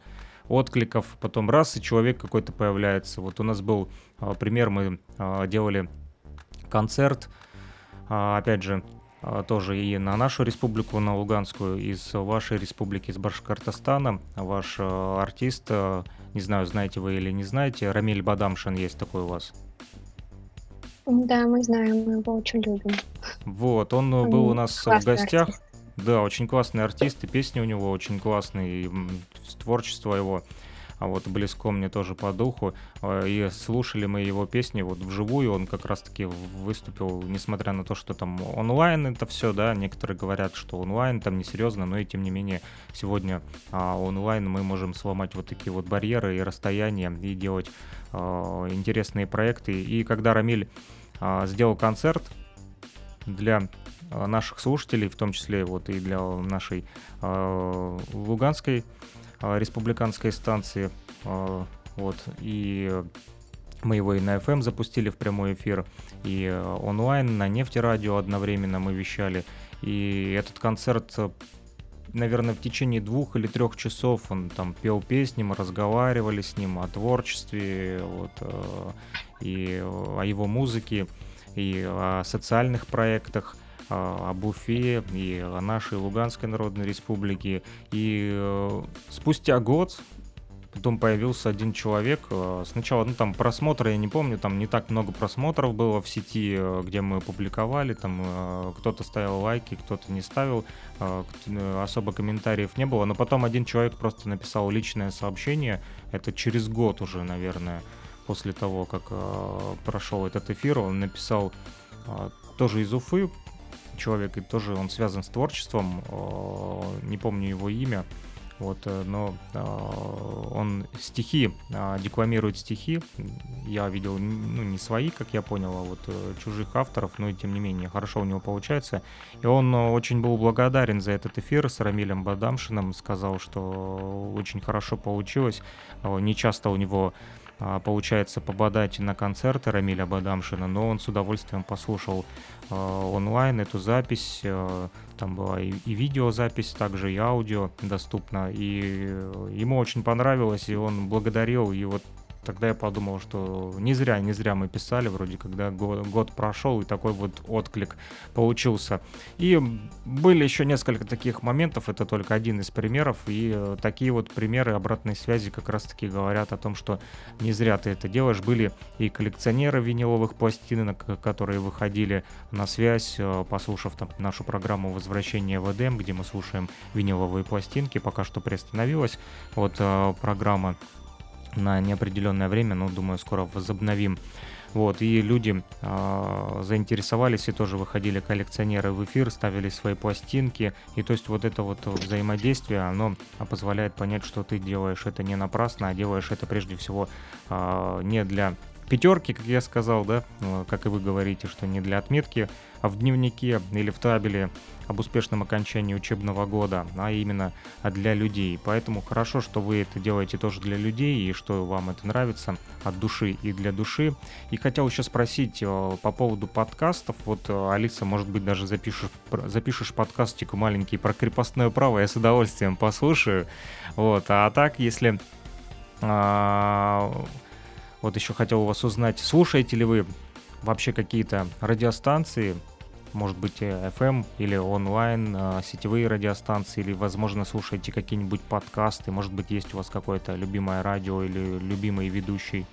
откликов. Потом раз, и человек какой-то появляется. Вот у нас был э, пример, мы э, делали концерт, э, опять же, э, тоже и на нашу республику, на Луганскую, из вашей республики, из Башкортостана. Ваш э, артист, э, не знаю, знаете вы или не знаете, Рамиль Бадамшин есть такой у вас. Да, мы знаем, мы его очень любим. Вот, он э, был у нас в гостях. Артист. Да, очень классный артист, и песни у него очень классные, и творчество его а вот близко мне тоже по духу. Э, и слушали мы его песни вот вживую, он как раз-таки выступил, несмотря на то, что там онлайн это все, да, некоторые говорят, что онлайн там несерьезно, но и тем не менее сегодня а, онлайн мы можем сломать вот такие вот барьеры и расстояния и делать а, интересные проекты. И когда Рамиль а, сделал концерт для наших слушателей, в том числе вот и для нашей э, луганской а, республиканской станции. А, вот, и мы его и на FM запустили в прямой эфир, и а, онлайн, на нефтерадио одновременно мы вещали. И этот концерт наверное, в течение двух или трех часов он там пел песни, мы разговаривали с ним о творчестве, вот, и о его музыке, и о социальных проектах. Об Уфе и о нашей Луганской Народной Республике. И э, спустя год потом появился один человек. Э, сначала, ну, там просмотры, я не помню, там не так много просмотров было в сети, э, где мы публиковали, там кто-то ставил лайки, кто-то не ставил, особо комментариев не было, но потом один человек просто написал личное сообщение, это через год уже, наверное, после того, как прошел этот эфир, он написал тоже из Уфы, человек, и тоже он связан с творчеством, не помню его имя, вот, э, но он стихи, декламирует стихи, я видел, ну, не свои, как я понял, а вот чужих авторов, но и тем не менее, хорошо у него получается, и он очень был благодарен за этот эфир с Рамилем Бадамшиным, сказал, что очень хорошо получилось, не часто у него получается пободать на концерты Рамиля Бадамшина, но он с удовольствием послушал э, онлайн эту запись. Э, там была и, и видеозапись, также и аудио доступно. И ему очень понравилось, и он благодарил. И вот тогда я подумал, что не зря, не зря мы писали, вроде когда год, год прошел, и такой вот отклик получился. И были еще несколько таких моментов, это только один из примеров, и э, такие вот примеры обратной связи как раз-таки говорят о том, что не зря ты это делаешь. Были и коллекционеры виниловых пластинок, которые выходили на связь, э, послушав там нашу программу «Возвращение в Эдем», где мы слушаем виниловые пластинки, пока что приостановилась вот э, программа на неопределенное время, но думаю, скоро возобновим. Вот, и люди э, заинтересовались и тоже выходили коллекционеры в эфир, ставили свои пластинки. И то есть вот это вот взаимодействие, оно позволяет понять, что ты делаешь это не напрасно, а делаешь это прежде всего э, не для пятерки, как я сказал, да, ну, как и вы говорите, что не для отметки, а в дневнике или в табеле об успешном окончании учебного года, а именно для людей. Поэтому хорошо, что вы это делаете тоже для людей и что вам это нравится от души и для души. И хотел еще спросить э, по поводу подкастов. Вот, э, Алиса, может быть, даже запишешь, запишешь подкастик маленький про крепостное право, я с удовольствием послушаю. Вот, а так, если а, вот еще хотел у вас узнать, слушаете ли вы вообще какие-то радиостанции, может быть, FM или онлайн, а, сетевые радиостанции, или, возможно, слушаете какие-нибудь подкасты, может быть, есть у вас какое-то любимое радио или любимый ведущий?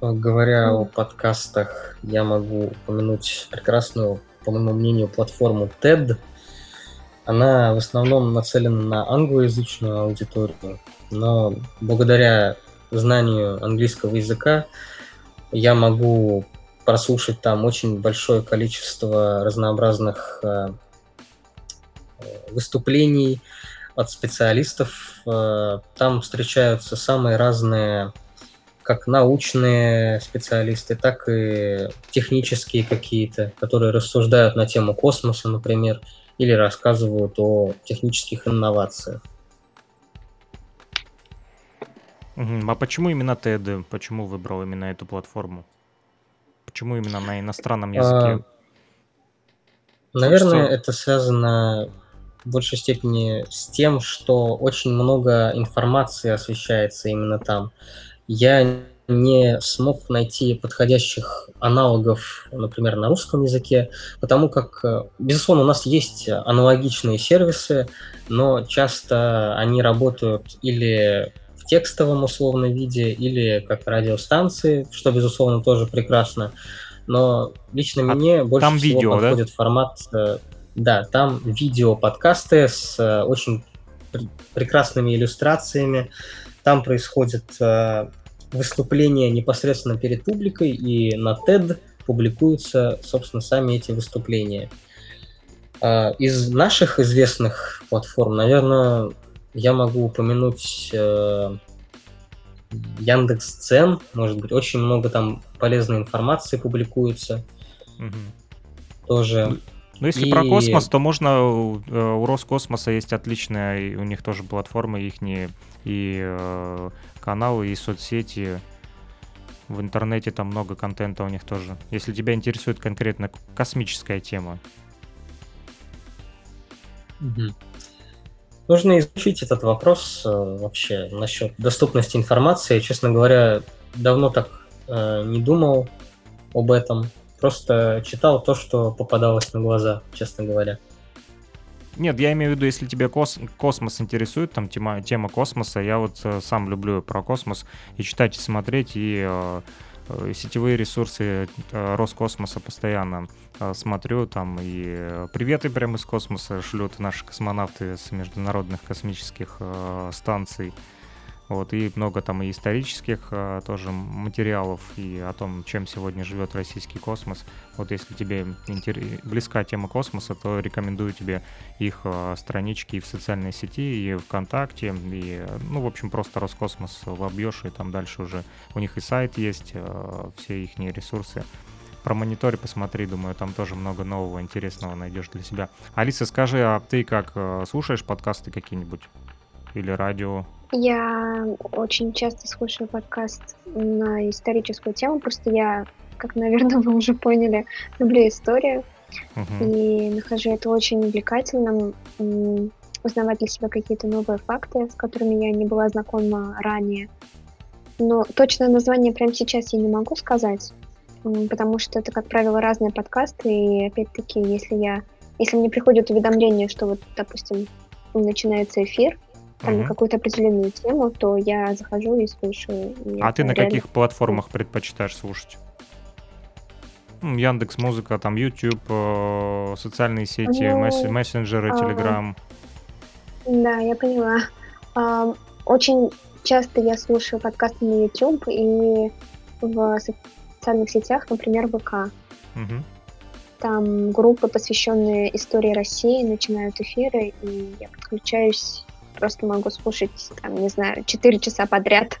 Говоря о подкастах, я могу упомянуть прекрасную, по моему мнению, платформу TED – она в основном нацелена на англоязычную аудиторию, но благодаря знанию английского языка я могу прослушать там очень большое количество разнообразных э, выступлений от специалистов. Э, там встречаются самые разные как научные специалисты, так и технические какие-то, которые рассуждают на тему космоса, например или рассказывают о технических инновациях. А почему именно TED? Почему выбрал именно эту платформу? Почему именно на иностранном а, языке? Наверное, это связано в большей степени с тем, что очень много информации освещается именно там. Я не смог найти подходящих аналогов, например, на русском языке, потому как, э, безусловно, у нас есть аналогичные сервисы, но часто они работают или в текстовом условном виде, или как радиостанции, что, безусловно, тоже прекрасно. Но лично а мне больше там всего видео, подходит да? формат... Э, да, там видео подкасты с э, очень прекрасными иллюстрациями. Там происходит выступления непосредственно перед публикой, и на TED публикуются, собственно, сами эти выступления. Из наших известных платформ, наверное, я могу упомянуть э, Яндекс Цен, может быть, очень много там полезной информации публикуется. Угу. Тоже. Ну, ну если и... про космос, то можно э, у Роскосмоса есть отличная, у них тоже платформа их и э, каналы и соцсети. В интернете там много контента у них тоже. Если тебя интересует конкретно космическая тема. Угу. Нужно изучить этот вопрос э, вообще насчет доступности информации. Честно говоря, давно так э, не думал об этом. Просто читал то, что попадалось на глаза, честно говоря. Нет, я имею в виду, если тебя кос космос интересует, там тема, тема космоса, я вот э, сам люблю про космос и читать, и смотреть, и э сетевые ресурсы э, Роскосмоса постоянно э, смотрю, там и э, приветы прямо из космоса шлют наши космонавты с международных космических э, станций. Вот, и много там и исторических а, тоже материалов и о том, чем сегодня живет российский космос. Вот если тебе интер... близка тема космоса, то рекомендую тебе их а, странички и в социальной сети, и ВКонтакте, и, ну, в общем, просто Роскосмос вобьешь, и там дальше уже у них и сайт есть, а, все их ресурсы про монитор посмотри, думаю, там тоже много нового интересного найдешь для себя. Алиса, скажи, а ты как э, слушаешь подкасты какие-нибудь или радио? Я очень часто слушаю подкаст на историческую тему, просто я, как, наверное, вы уже поняли, люблю историю uh-huh. и нахожу это очень увлекательным узнавать для себя какие-то новые факты, с которыми я не была знакома ранее. Но точное название прямо сейчас я не могу сказать, потому что это, как правило, разные подкасты, и опять-таки, если я, если мне приходит уведомление, что вот, допустим, начинается эфир, там, на какую-то определенную тему, то я захожу и слушаю. И а ты на реально... каких платформах предпочитаешь слушать? Яндекс Музыка, там YouTube, э, социальные сети, ну, месс- мессенджеры, Telegram. Да, я поняла. Очень часто я слушаю подкасты на YouTube и в социальных сетях, например, ВК. Угу. Там группы, посвященные истории России, начинают эфиры, и я подключаюсь, просто могу слушать, там, не знаю, 4 часа подряд.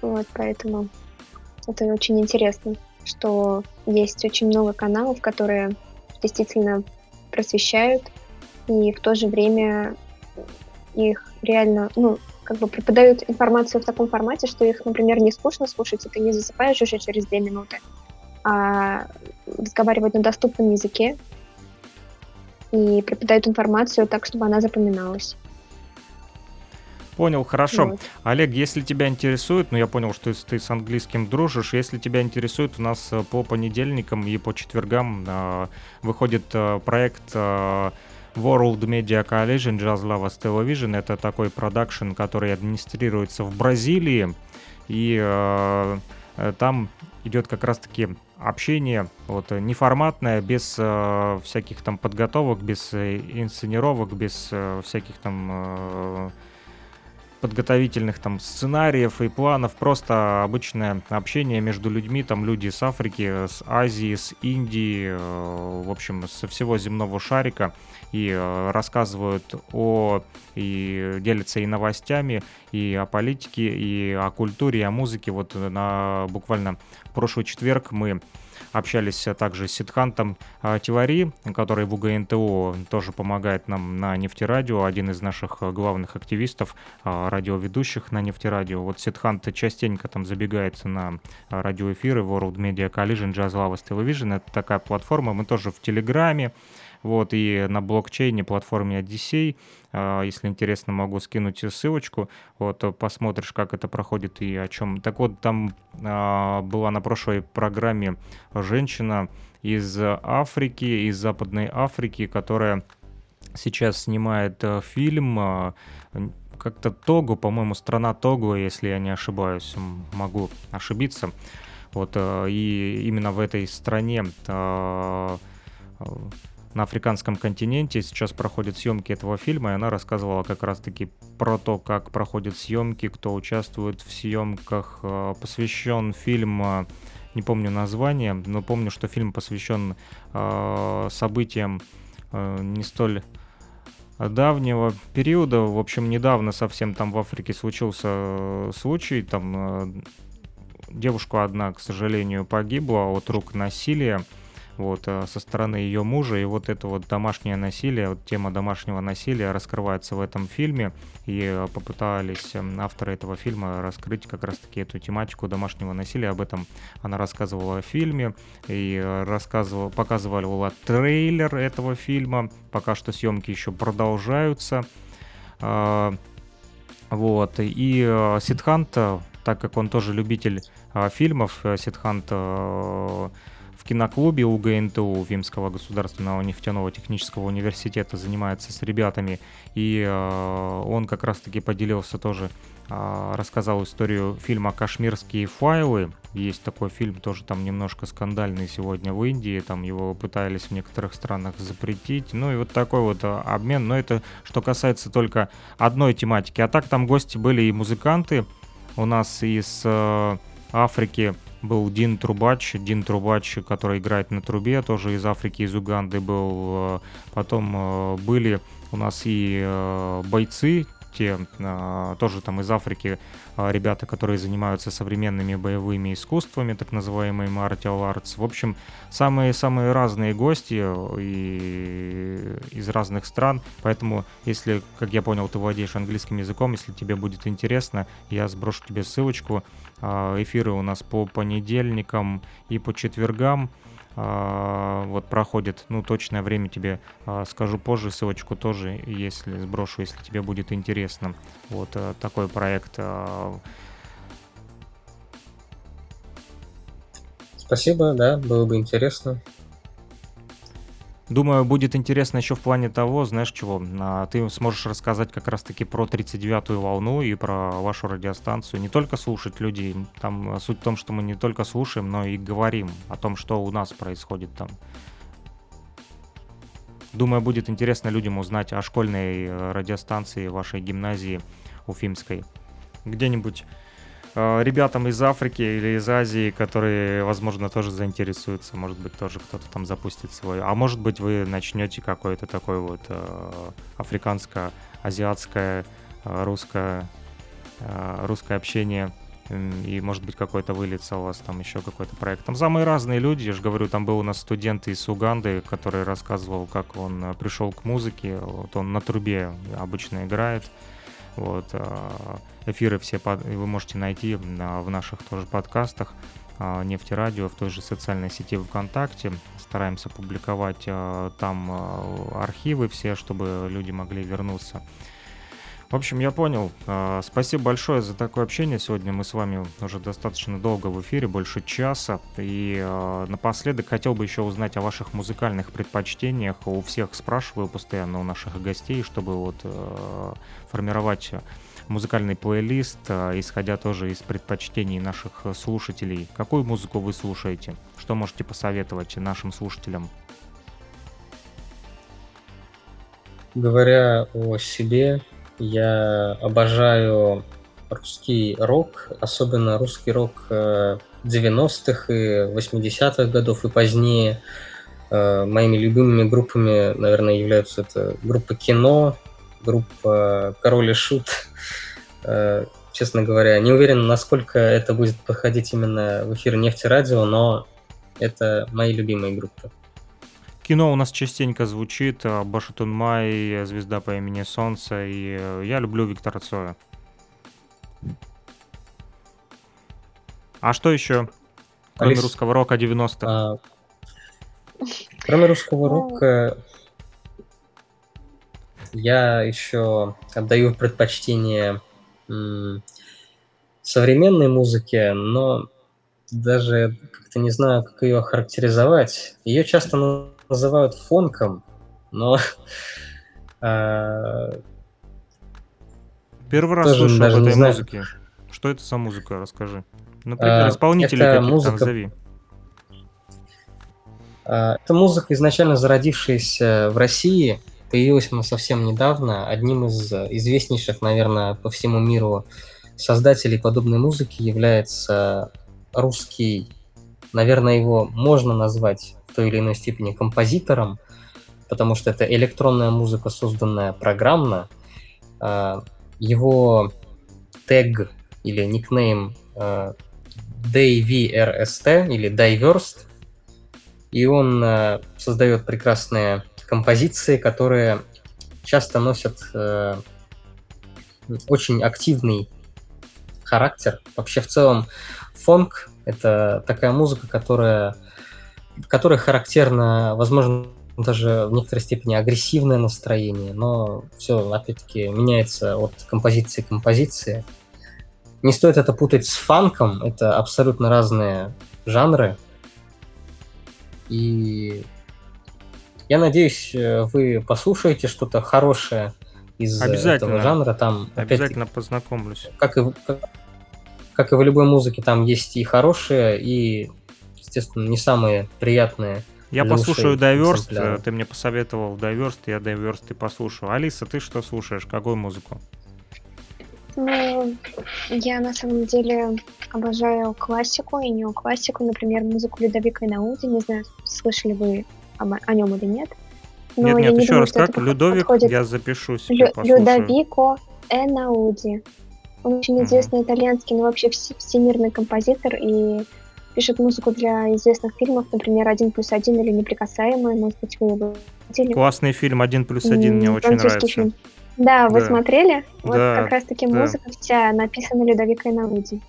Вот, поэтому это очень интересно, что есть очень много каналов, которые действительно просвещают, и в то же время их реально, ну, как бы преподают информацию в таком формате, что их, например, не скучно слушать, и ты не засыпаешь уже через две минуты, а разговаривают на доступном языке и преподают информацию так, чтобы она запоминалась. Понял, хорошо. Вот. Олег, если тебя интересует, ну я понял, что ты с английским дружишь, если тебя интересует, у нас э, по понедельникам и по четвергам э, выходит э, проект э, World Media Coalition Jazz Lovers Television. Это такой продакшн, который администрируется в Бразилии. И э, э, там идет как раз-таки общение вот неформатное, без э, всяких там подготовок, без э, инсценировок, без э, всяких там э, подготовительных там сценариев и планов, просто обычное общение между людьми, там люди с Африки, с Азии, с Индии, э, в общем, со всего земного шарика и э, рассказывают о и делятся и новостями, и о политике, и о культуре, и о музыке. Вот на буквально прошлый четверг мы общались также с Сидхантом а, Тивари, который в УГНТУ тоже помогает нам на нефтерадио, один из наших главных активистов, а, радиоведущих на нефтерадио. Вот Сидхант частенько там забегает на радиоэфиры World Media Collision Jazz Lovers Television. Это такая платформа. Мы тоже в Телеграме, вот, и на блокчейне платформе Odyssey, а, если интересно, могу скинуть ссылочку, вот, посмотришь, как это проходит и о чем. Так вот, там а, была на прошлой программе женщина из Африки, из Западной Африки, которая сейчас снимает э, фильм а, как-то Того, по-моему, страна Того, если я не ошибаюсь, могу ошибиться. Вот, э, и именно в этой стране на африканском континенте. Сейчас проходят съемки этого фильма, и она рассказывала как раз-таки про то, как проходят съемки, кто участвует в съемках. Э, посвящен фильм, э, не помню название, но помню, что фильм посвящен э, событиям не столь давнего периода. В общем, недавно совсем там в Африке случился случай, там девушка одна, к сожалению, погибла от рук насилия вот, э, со стороны ее мужа. И вот это вот домашнее насилие, вот тема домашнего насилия раскрывается в этом фильме. И э, попытались эм, авторы этого фильма раскрыть как раз-таки эту тематику домашнего насилия. Об этом она рассказывала в фильме и э, рассказывала, показывала трейлер этого фильма. Пока что съемки еще продолжаются. А, вот. И Сидхант, так как он тоже любитель фильмов, Сидхант в киноклубе у ГНТУ Уфимского государственного нефтяного технического университета занимается с ребятами, и он как раз-таки поделился тоже а, рассказал историю фильма «Кашмирские файлы». Есть такой фильм, тоже там немножко скандальный сегодня в Индии, там его пытались в некоторых странах запретить. Ну и вот такой вот а, обмен, но это что касается только одной тематики. А так там гости были и музыканты. У нас из э, Африки был Дин Трубач, Дин Трубач, который играет на трубе, тоже из Африки, из Уганды был. Э, потом э, были у нас и бойцы те тоже там из Африки ребята, которые занимаются современными боевыми искусствами, так называемые martial arts. В общем, самые-самые разные гости э, и из разных стран, поэтому, если, как я понял, ты владеешь английским языком, если тебе будет интересно, я сброшу тебе ссылочку. А, эфиры у нас по понедельникам и по четвергам. А, вот проходит, ну, точное время тебе а, скажу позже, ссылочку тоже, если сброшу, если тебе будет интересно. Вот э, такой проект. Спасибо, да, было бы интересно. Думаю, будет интересно еще в плане того, знаешь чего, а, ты сможешь рассказать как раз-таки про 39-ю волну и про вашу радиостанцию, не только слушать людей, там суть в том, что мы не только слушаем, но и говорим о том, что у нас происходит там. Думаю, будет интересно людям узнать о школьной э, радиостанции вашей гимназии Уфимской. Где-нибудь ребятам из Африки или из Азии, которые, возможно, тоже заинтересуются. Может быть, тоже кто-то там запустит свой. А может быть, вы начнете какое-то такое вот э, африканско-азиатское, э, русское, э, русское общение и, может быть, какой-то выльется у вас там еще какой-то проект. Там самые разные люди, я же говорю, там был у нас студент из Уганды, который рассказывал, как он э, пришел к музыке, вот он на трубе обычно играет, вот. А, эфиры все вы можете найти в наших тоже подкастах а, Нефтерадио в той же социальной сети ВКонтакте. Стараемся публиковать а, там архивы все, чтобы люди могли вернуться в общем, я понял. А, спасибо большое за такое общение. Сегодня мы с вами уже достаточно долго в эфире, больше часа. И а, напоследок хотел бы еще узнать о ваших музыкальных предпочтениях. У всех спрашиваю постоянно у наших гостей, чтобы вот а, формировать музыкальный плейлист, исходя тоже из предпочтений наших слушателей. Какую музыку вы слушаете? Что можете посоветовать нашим слушателям? Говоря о себе, я обожаю русский рок, особенно русский рок 90-х э, и 80-х годов и позднее. Э, моими любимыми группами, наверное, являются это группа «Кино», группа «Король и Шут». Э, честно говоря, не уверен, насколько это будет подходить именно в эфир нефтерадио, но это мои любимые группы. Кино у нас частенько звучит, э, Башатун Май, Звезда по имени Солнце, и э, я люблю Виктора Цоя. А что еще? Кроме Алис... русского рока 90-х. А... Кроме русского рока, я еще отдаю предпочтение современной музыке, но даже как-то не знаю, как ее охарактеризовать. Ее часто называют фонком, но... А, Первый раз слышу об этой музыке. Что это за музыка, расскажи. Например, а, исполнителей каких-то назови. А, это музыка, изначально зародившаяся в России, появилась она совсем недавно. Одним из известнейших, наверное, по всему миру создателей подобной музыки является русский, наверное, его можно назвать в той или иной степени композитором, потому что это электронная музыка, созданная программно. А, его тег или никнейм а, DVRST или Diverst, и он а, создает прекрасные композиции, которые часто носят очень активный характер. Вообще в целом фонк — это такая музыка, которая которой характерно, возможно, даже в некоторой степени агрессивное настроение, но все, опять-таки, меняется от композиции к композиции. Не стоит это путать с фанком, это абсолютно разные жанры. И я надеюсь, э, вы послушаете что-то хорошее из этого жанра. Там, Обязательно познакомлюсь. Как и, как, как и в любой музыке, там есть и хорошие, и, естественно, не самые приятные. Я послушаю Дайверст, ты мне посоветовал Дайверст, я Дайверст и послушаю. Алиса, ты что слушаешь? Какую музыку? Ну, я на самом деле обожаю классику и неоклассику, например, музыку Людовико Эйнауди, не знаю, слышали вы об, о нем или нет. Но нет, нет, не еще думаю, раз, как? Людовик, подходит... я запишу себе, Лю- Людовико Эйнауди. Он очень известный mm-hmm. итальянский, но вообще всемирный композитор и пишет музыку для известных фильмов, например, «Один плюс один» или «Неприкасаемые», может быть, вы его видели. Классный фильм «Один плюс один», мне очень нравится. Фильм. Да, вы да. смотрели? Вот да, как раз-таки да. музыка вся написана Людовикой Инауди.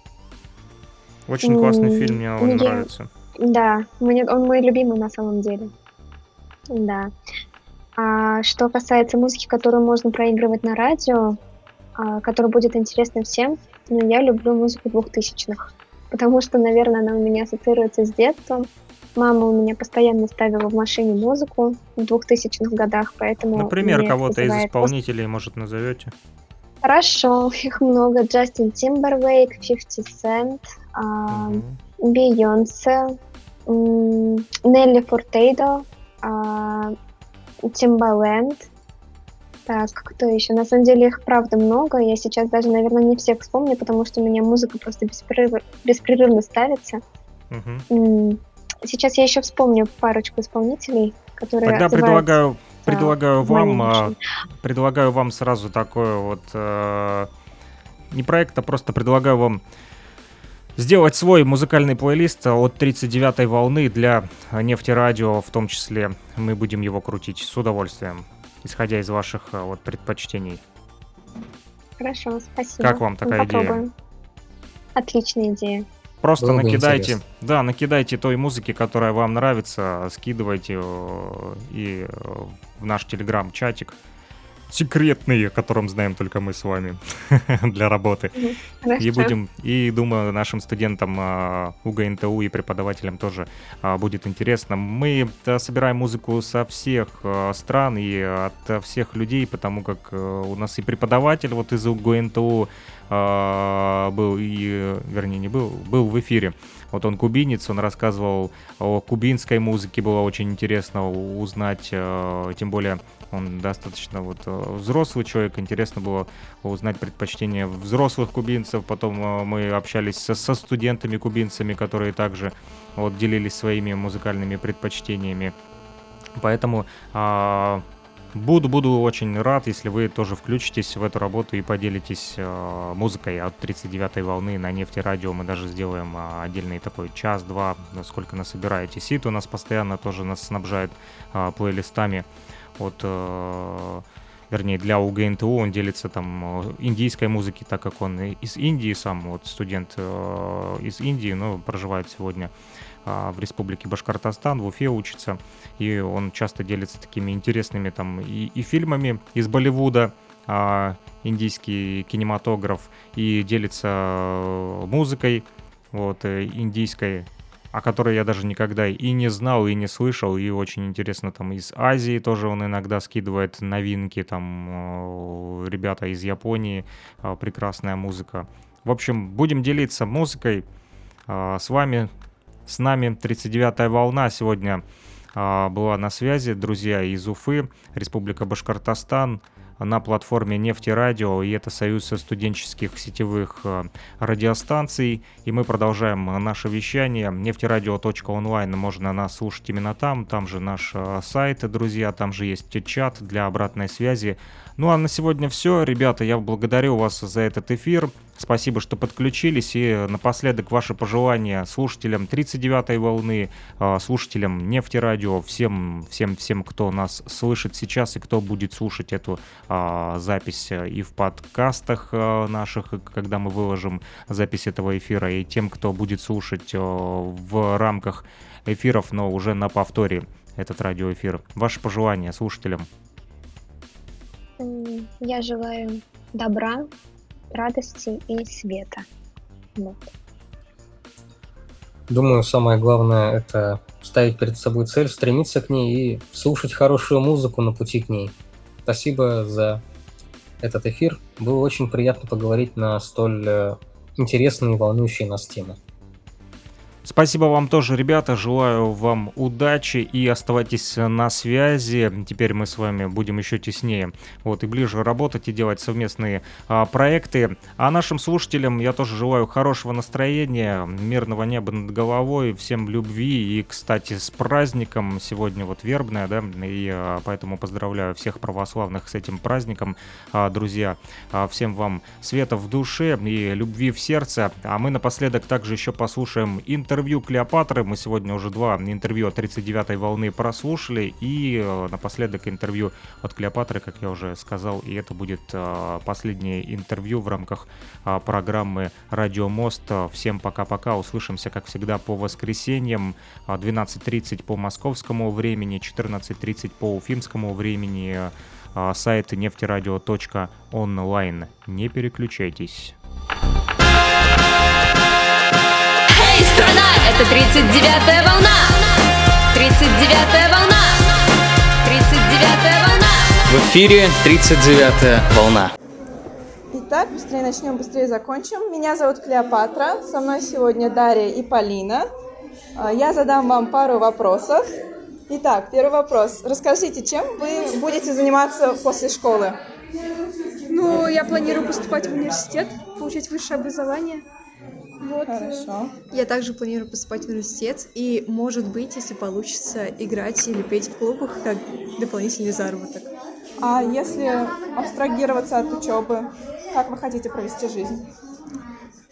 Очень классный фильм, мне он нравится. Да, мне, он мой любимый на самом деле. Да. А что касается музыки, которую можно проигрывать на радио, а, которая будет интересна всем, ну, я люблю музыку двухтысячных, потому что, наверное, она у меня ассоциируется с детством. Мама у меня постоянно ставила в машине музыку в двухтысячных годах, поэтому... Например, кого-то из исполнителей, может, назовете? Хорошо, их много. Джастин Тимберлейк, 50 Cent, Бейонсе, Нелли Фортейдо, Тимбаленд. Так, кто еще? На самом деле их правда много. Я сейчас даже, наверное, не всех вспомню, потому что у меня музыка просто беспрерыв... беспрерывно ставится. Угу. Сейчас я еще вспомню парочку исполнителей, которые. Тогда предлагаю, предлагаю вам, а, предлагаю вам сразу такое вот э, не проект, а просто предлагаю вам сделать свой музыкальный плейлист от 39-й волны для нефтерадио, в том числе мы будем его крутить с удовольствием, исходя из ваших э, вот предпочтений. Хорошо, спасибо. Как вам такая мы идея? Отличная идея. Просто Было накидайте, да, накидайте той музыки, которая вам нравится, скидывайте э, и э, в наш телеграм-чатик секретные, о котором знаем только мы с вами для работы. И будем, и думаю, нашим студентам а, УГНТУ и преподавателям тоже а, будет интересно. Мы собираем музыку со всех а, стран и от всех людей, потому как у нас и преподаватель вот из УГНТУ был, и, вернее, не был, был в эфире. Вот он кубинец, он рассказывал о кубинской музыке, было очень интересно узнать, тем более он достаточно вот э, взрослый человек, интересно было узнать предпочтения взрослых кубинцев, потом э, мы общались со, со студентами кубинцами, которые также вот делились своими музыкальными предпочтениями. Поэтому а, Буду, буду очень рад, если вы тоже включитесь в эту работу и поделитесь э, музыкой от 39-й волны на нефти радио. Мы даже сделаем э, отдельный такой час-два, сколько насобираете. Сит у нас постоянно тоже нас снабжает э, плейлистами от э, вернее, для УГНТУ он делится там э, индийской музыки, так как он из Индии сам, вот студент э, из Индии, но проживает сегодня в республике Башкортостан, в Уфе учится, и он часто делится такими интересными там и, и фильмами из Болливуда, э, индийский кинематограф, и делится э, музыкой, вот, индийской, о которой я даже никогда и не знал, и не слышал, и очень интересно, там из Азии тоже он иногда скидывает новинки, там э, ребята из Японии, э, прекрасная музыка. В общем, будем делиться музыкой э, с вами, с нами 39-я волна сегодня была на связи, друзья из Уфы, Республика Башкортостан, на платформе Нефти Радио, и это союз студенческих сетевых э, радиостанций. И мы продолжаем наше вещание. Нефтерадио.онлайн можно нас слушать именно там. Там же наш э, сайт, друзья, там же есть чат для обратной связи. Ну а на сегодня все. Ребята, я благодарю вас за этот эфир. Спасибо, что подключились. И напоследок ваши пожелания слушателям 39-й волны, а, слушателям Нефтерадио, всем, всем, всем, кто нас слышит сейчас и кто будет слушать эту а, запись и в подкастах а, наших, когда мы выложим запись этого эфира, и тем, кто будет слушать в рамках эфиров, но уже на повторе этот радиоэфир. Ваши пожелания слушателям? Я желаю добра, радости и света. Вот. Думаю, самое главное – это ставить перед собой цель, стремиться к ней и слушать хорошую музыку на пути к ней. Спасибо за этот эфир. Было очень приятно поговорить на столь э, интересные и волнующие нас темы. Спасибо вам тоже, ребята. Желаю вам удачи и оставайтесь на связи. Теперь мы с вами будем еще теснее вот, и ближе работать и делать совместные а, проекты. А нашим слушателям я тоже желаю хорошего настроения, мирного неба над головой, всем любви и, кстати, с праздником. Сегодня вот вербная, да, и а, поэтому поздравляю всех православных с этим праздником, а, друзья. А, всем вам света в душе и любви в сердце. А мы напоследок также еще послушаем интервью интервью Клеопатры. Мы сегодня уже два интервью от 39-й волны прослушали. И э, напоследок интервью от Клеопатры, как я уже сказал. И это будет э, последнее интервью в рамках э, программы «Радио Мост». Всем пока-пока. Услышимся, как всегда, по воскресеньям. 12.30 по московскому времени, 14.30 по уфимскому времени. Сайт нефтерадио.онлайн. Не переключайтесь. Это 39-я волна! 39-я волна! 39-я волна! В эфире 39-я волна. Итак, быстрее начнем, быстрее закончим. Меня зовут Клеопатра, со мной сегодня Дарья и Полина. А, я задам вам пару вопросов. Итак, первый вопрос. Расскажите, чем вы будете заниматься после школы? Ну, я планирую поступать в университет, получать высшее образование. Вот. Хорошо. Я также планирую поступать в университет и, может быть, если получится, играть или петь в клубах как дополнительный заработок. А если абстрагироваться от учебы, как вы хотите провести жизнь?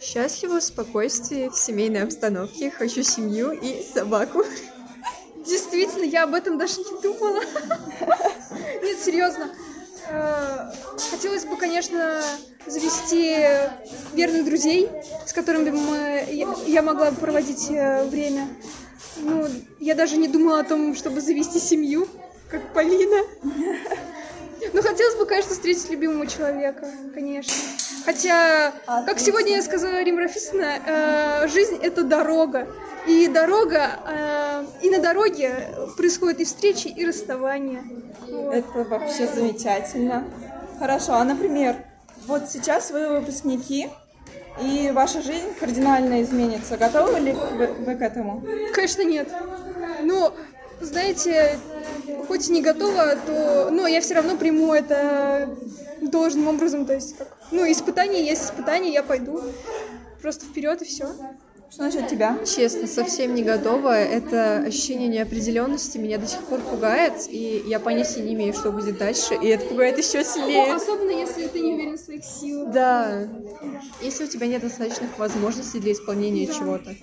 Счастливо, в спокойствии, в семейной обстановке. Хочу семью и собаку. Действительно, я об этом даже не думала. Нет, серьезно. Э, хотелось бы, конечно, завести верных друзей, с которыми мы, я могла бы проводить э, время. Ну, я даже не думала о том, чтобы завести семью, как Полина. Ну, хотелось бы, конечно, встретить любимого человека, конечно. Хотя, как сегодня я сказала Рим Рафисовна, э, жизнь — это дорога. И дорога, э, и на дороге происходят и встречи, и расставания. Вот. Это вообще замечательно. Хорошо, а, например, вот сейчас вы выпускники, и ваша жизнь кардинально изменится. Готовы ли вы, к этому? Конечно, нет. Ну, знаете, хоть и не готова, то, но я все равно приму это должным образом, то есть как, ну, испытание есть испытание, я пойду просто вперед и все. Что насчет тебя? Честно, совсем не готова. Это ощущение неопределенности меня до сих пор пугает, и я понятия не имею, что будет дальше, и это пугает еще сильнее. Ну, особенно если ты не уверен в своих силах. Да. Если у тебя нет достаточных возможностей для исполнения да. чего-то.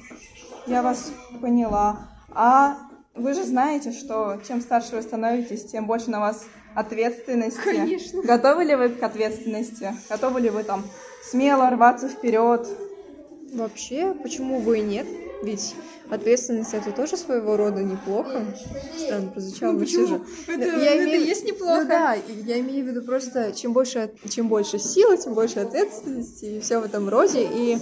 Я вас поняла. А вы же знаете, что чем старше вы становитесь, тем больше на вас ответственности. Конечно. Готовы ли вы к ответственности? Готовы ли вы там смело рваться вперед, Вообще, почему бы и нет? Ведь ответственность это тоже своего рода неплохо. Странно прозвучало, ну, все же. Это, я это имею... есть неплохо. Ну да, я имею в виду просто, чем больше, чем больше силы, тем больше ответственности и все в этом роде. И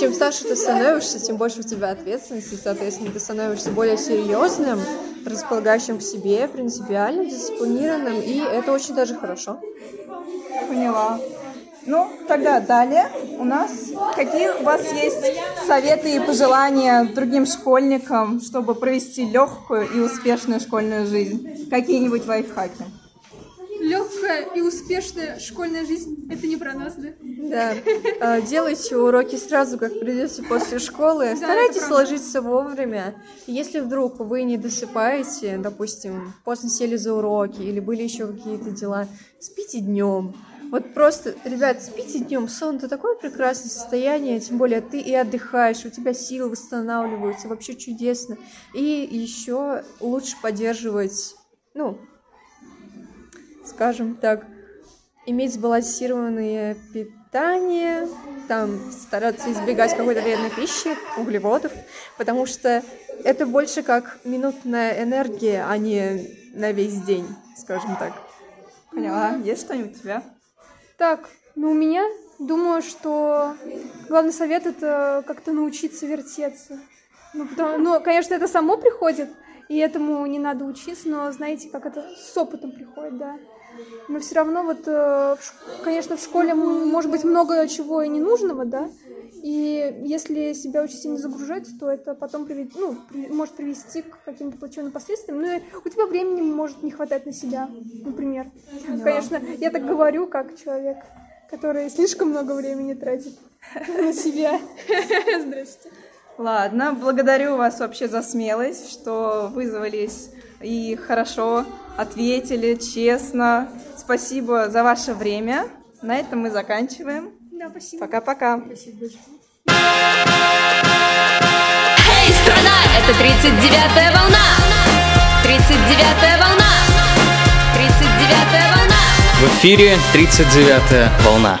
чем старше ты становишься, тем больше у тебя ответственности, соответственно, ты становишься более серьезным, располагающим к себе, принципиальным, дисциплинированным, и это очень даже хорошо. Поняла. Ну, тогда далее у нас какие у вас есть советы и пожелания другим школьникам, чтобы провести легкую и успешную школьную жизнь? Какие-нибудь лайфхаки? Легкая и успешная школьная жизнь – это не про нас, да? Да. А, делайте уроки сразу, как придете после школы. Старайтесь ложиться вовремя. Если вдруг вы не досыпаете, допустим, поздно сели за уроки или были еще какие-то дела, спите днем вот просто, ребят, спите днем, сон это такое прекрасное состояние, тем более ты и отдыхаешь, у тебя силы восстанавливаются, вообще чудесно. И еще лучше поддерживать, ну, скажем так, иметь сбалансированное питание, там стараться избегать какой-то вредной пищи, углеводов, потому что это больше как минутная энергия, а не на весь день, скажем так. Поняла. Есть что-нибудь у тебя? Так, ну у меня, думаю, что главный совет это как-то научиться вертеться. Ну, потому, ну, конечно, это само приходит, и этому не надо учиться, но знаете, как это с опытом приходит, да. Но все равно вот, э, конечно, в школе может быть много чего и ненужного, да, и если себя учитель не загружать, то это потом приведет, ну, при, может привести к каким-то плачевным последствиям. Ну, и у тебя времени может не хватать на себя, например. Да. Конечно, я так говорю, как человек, который слишком много времени тратит на себя. Здравствуйте. Ладно, благодарю вас вообще за смелость, что вызвались и хорошо ответили, честно. Спасибо за ваше время. На этом мы заканчиваем. Да, спасибо. Пока-пока. Спасибо Эй, страна! Это 39-я волна! 39-я волна! 39-я волна! В эфире 39-я волна.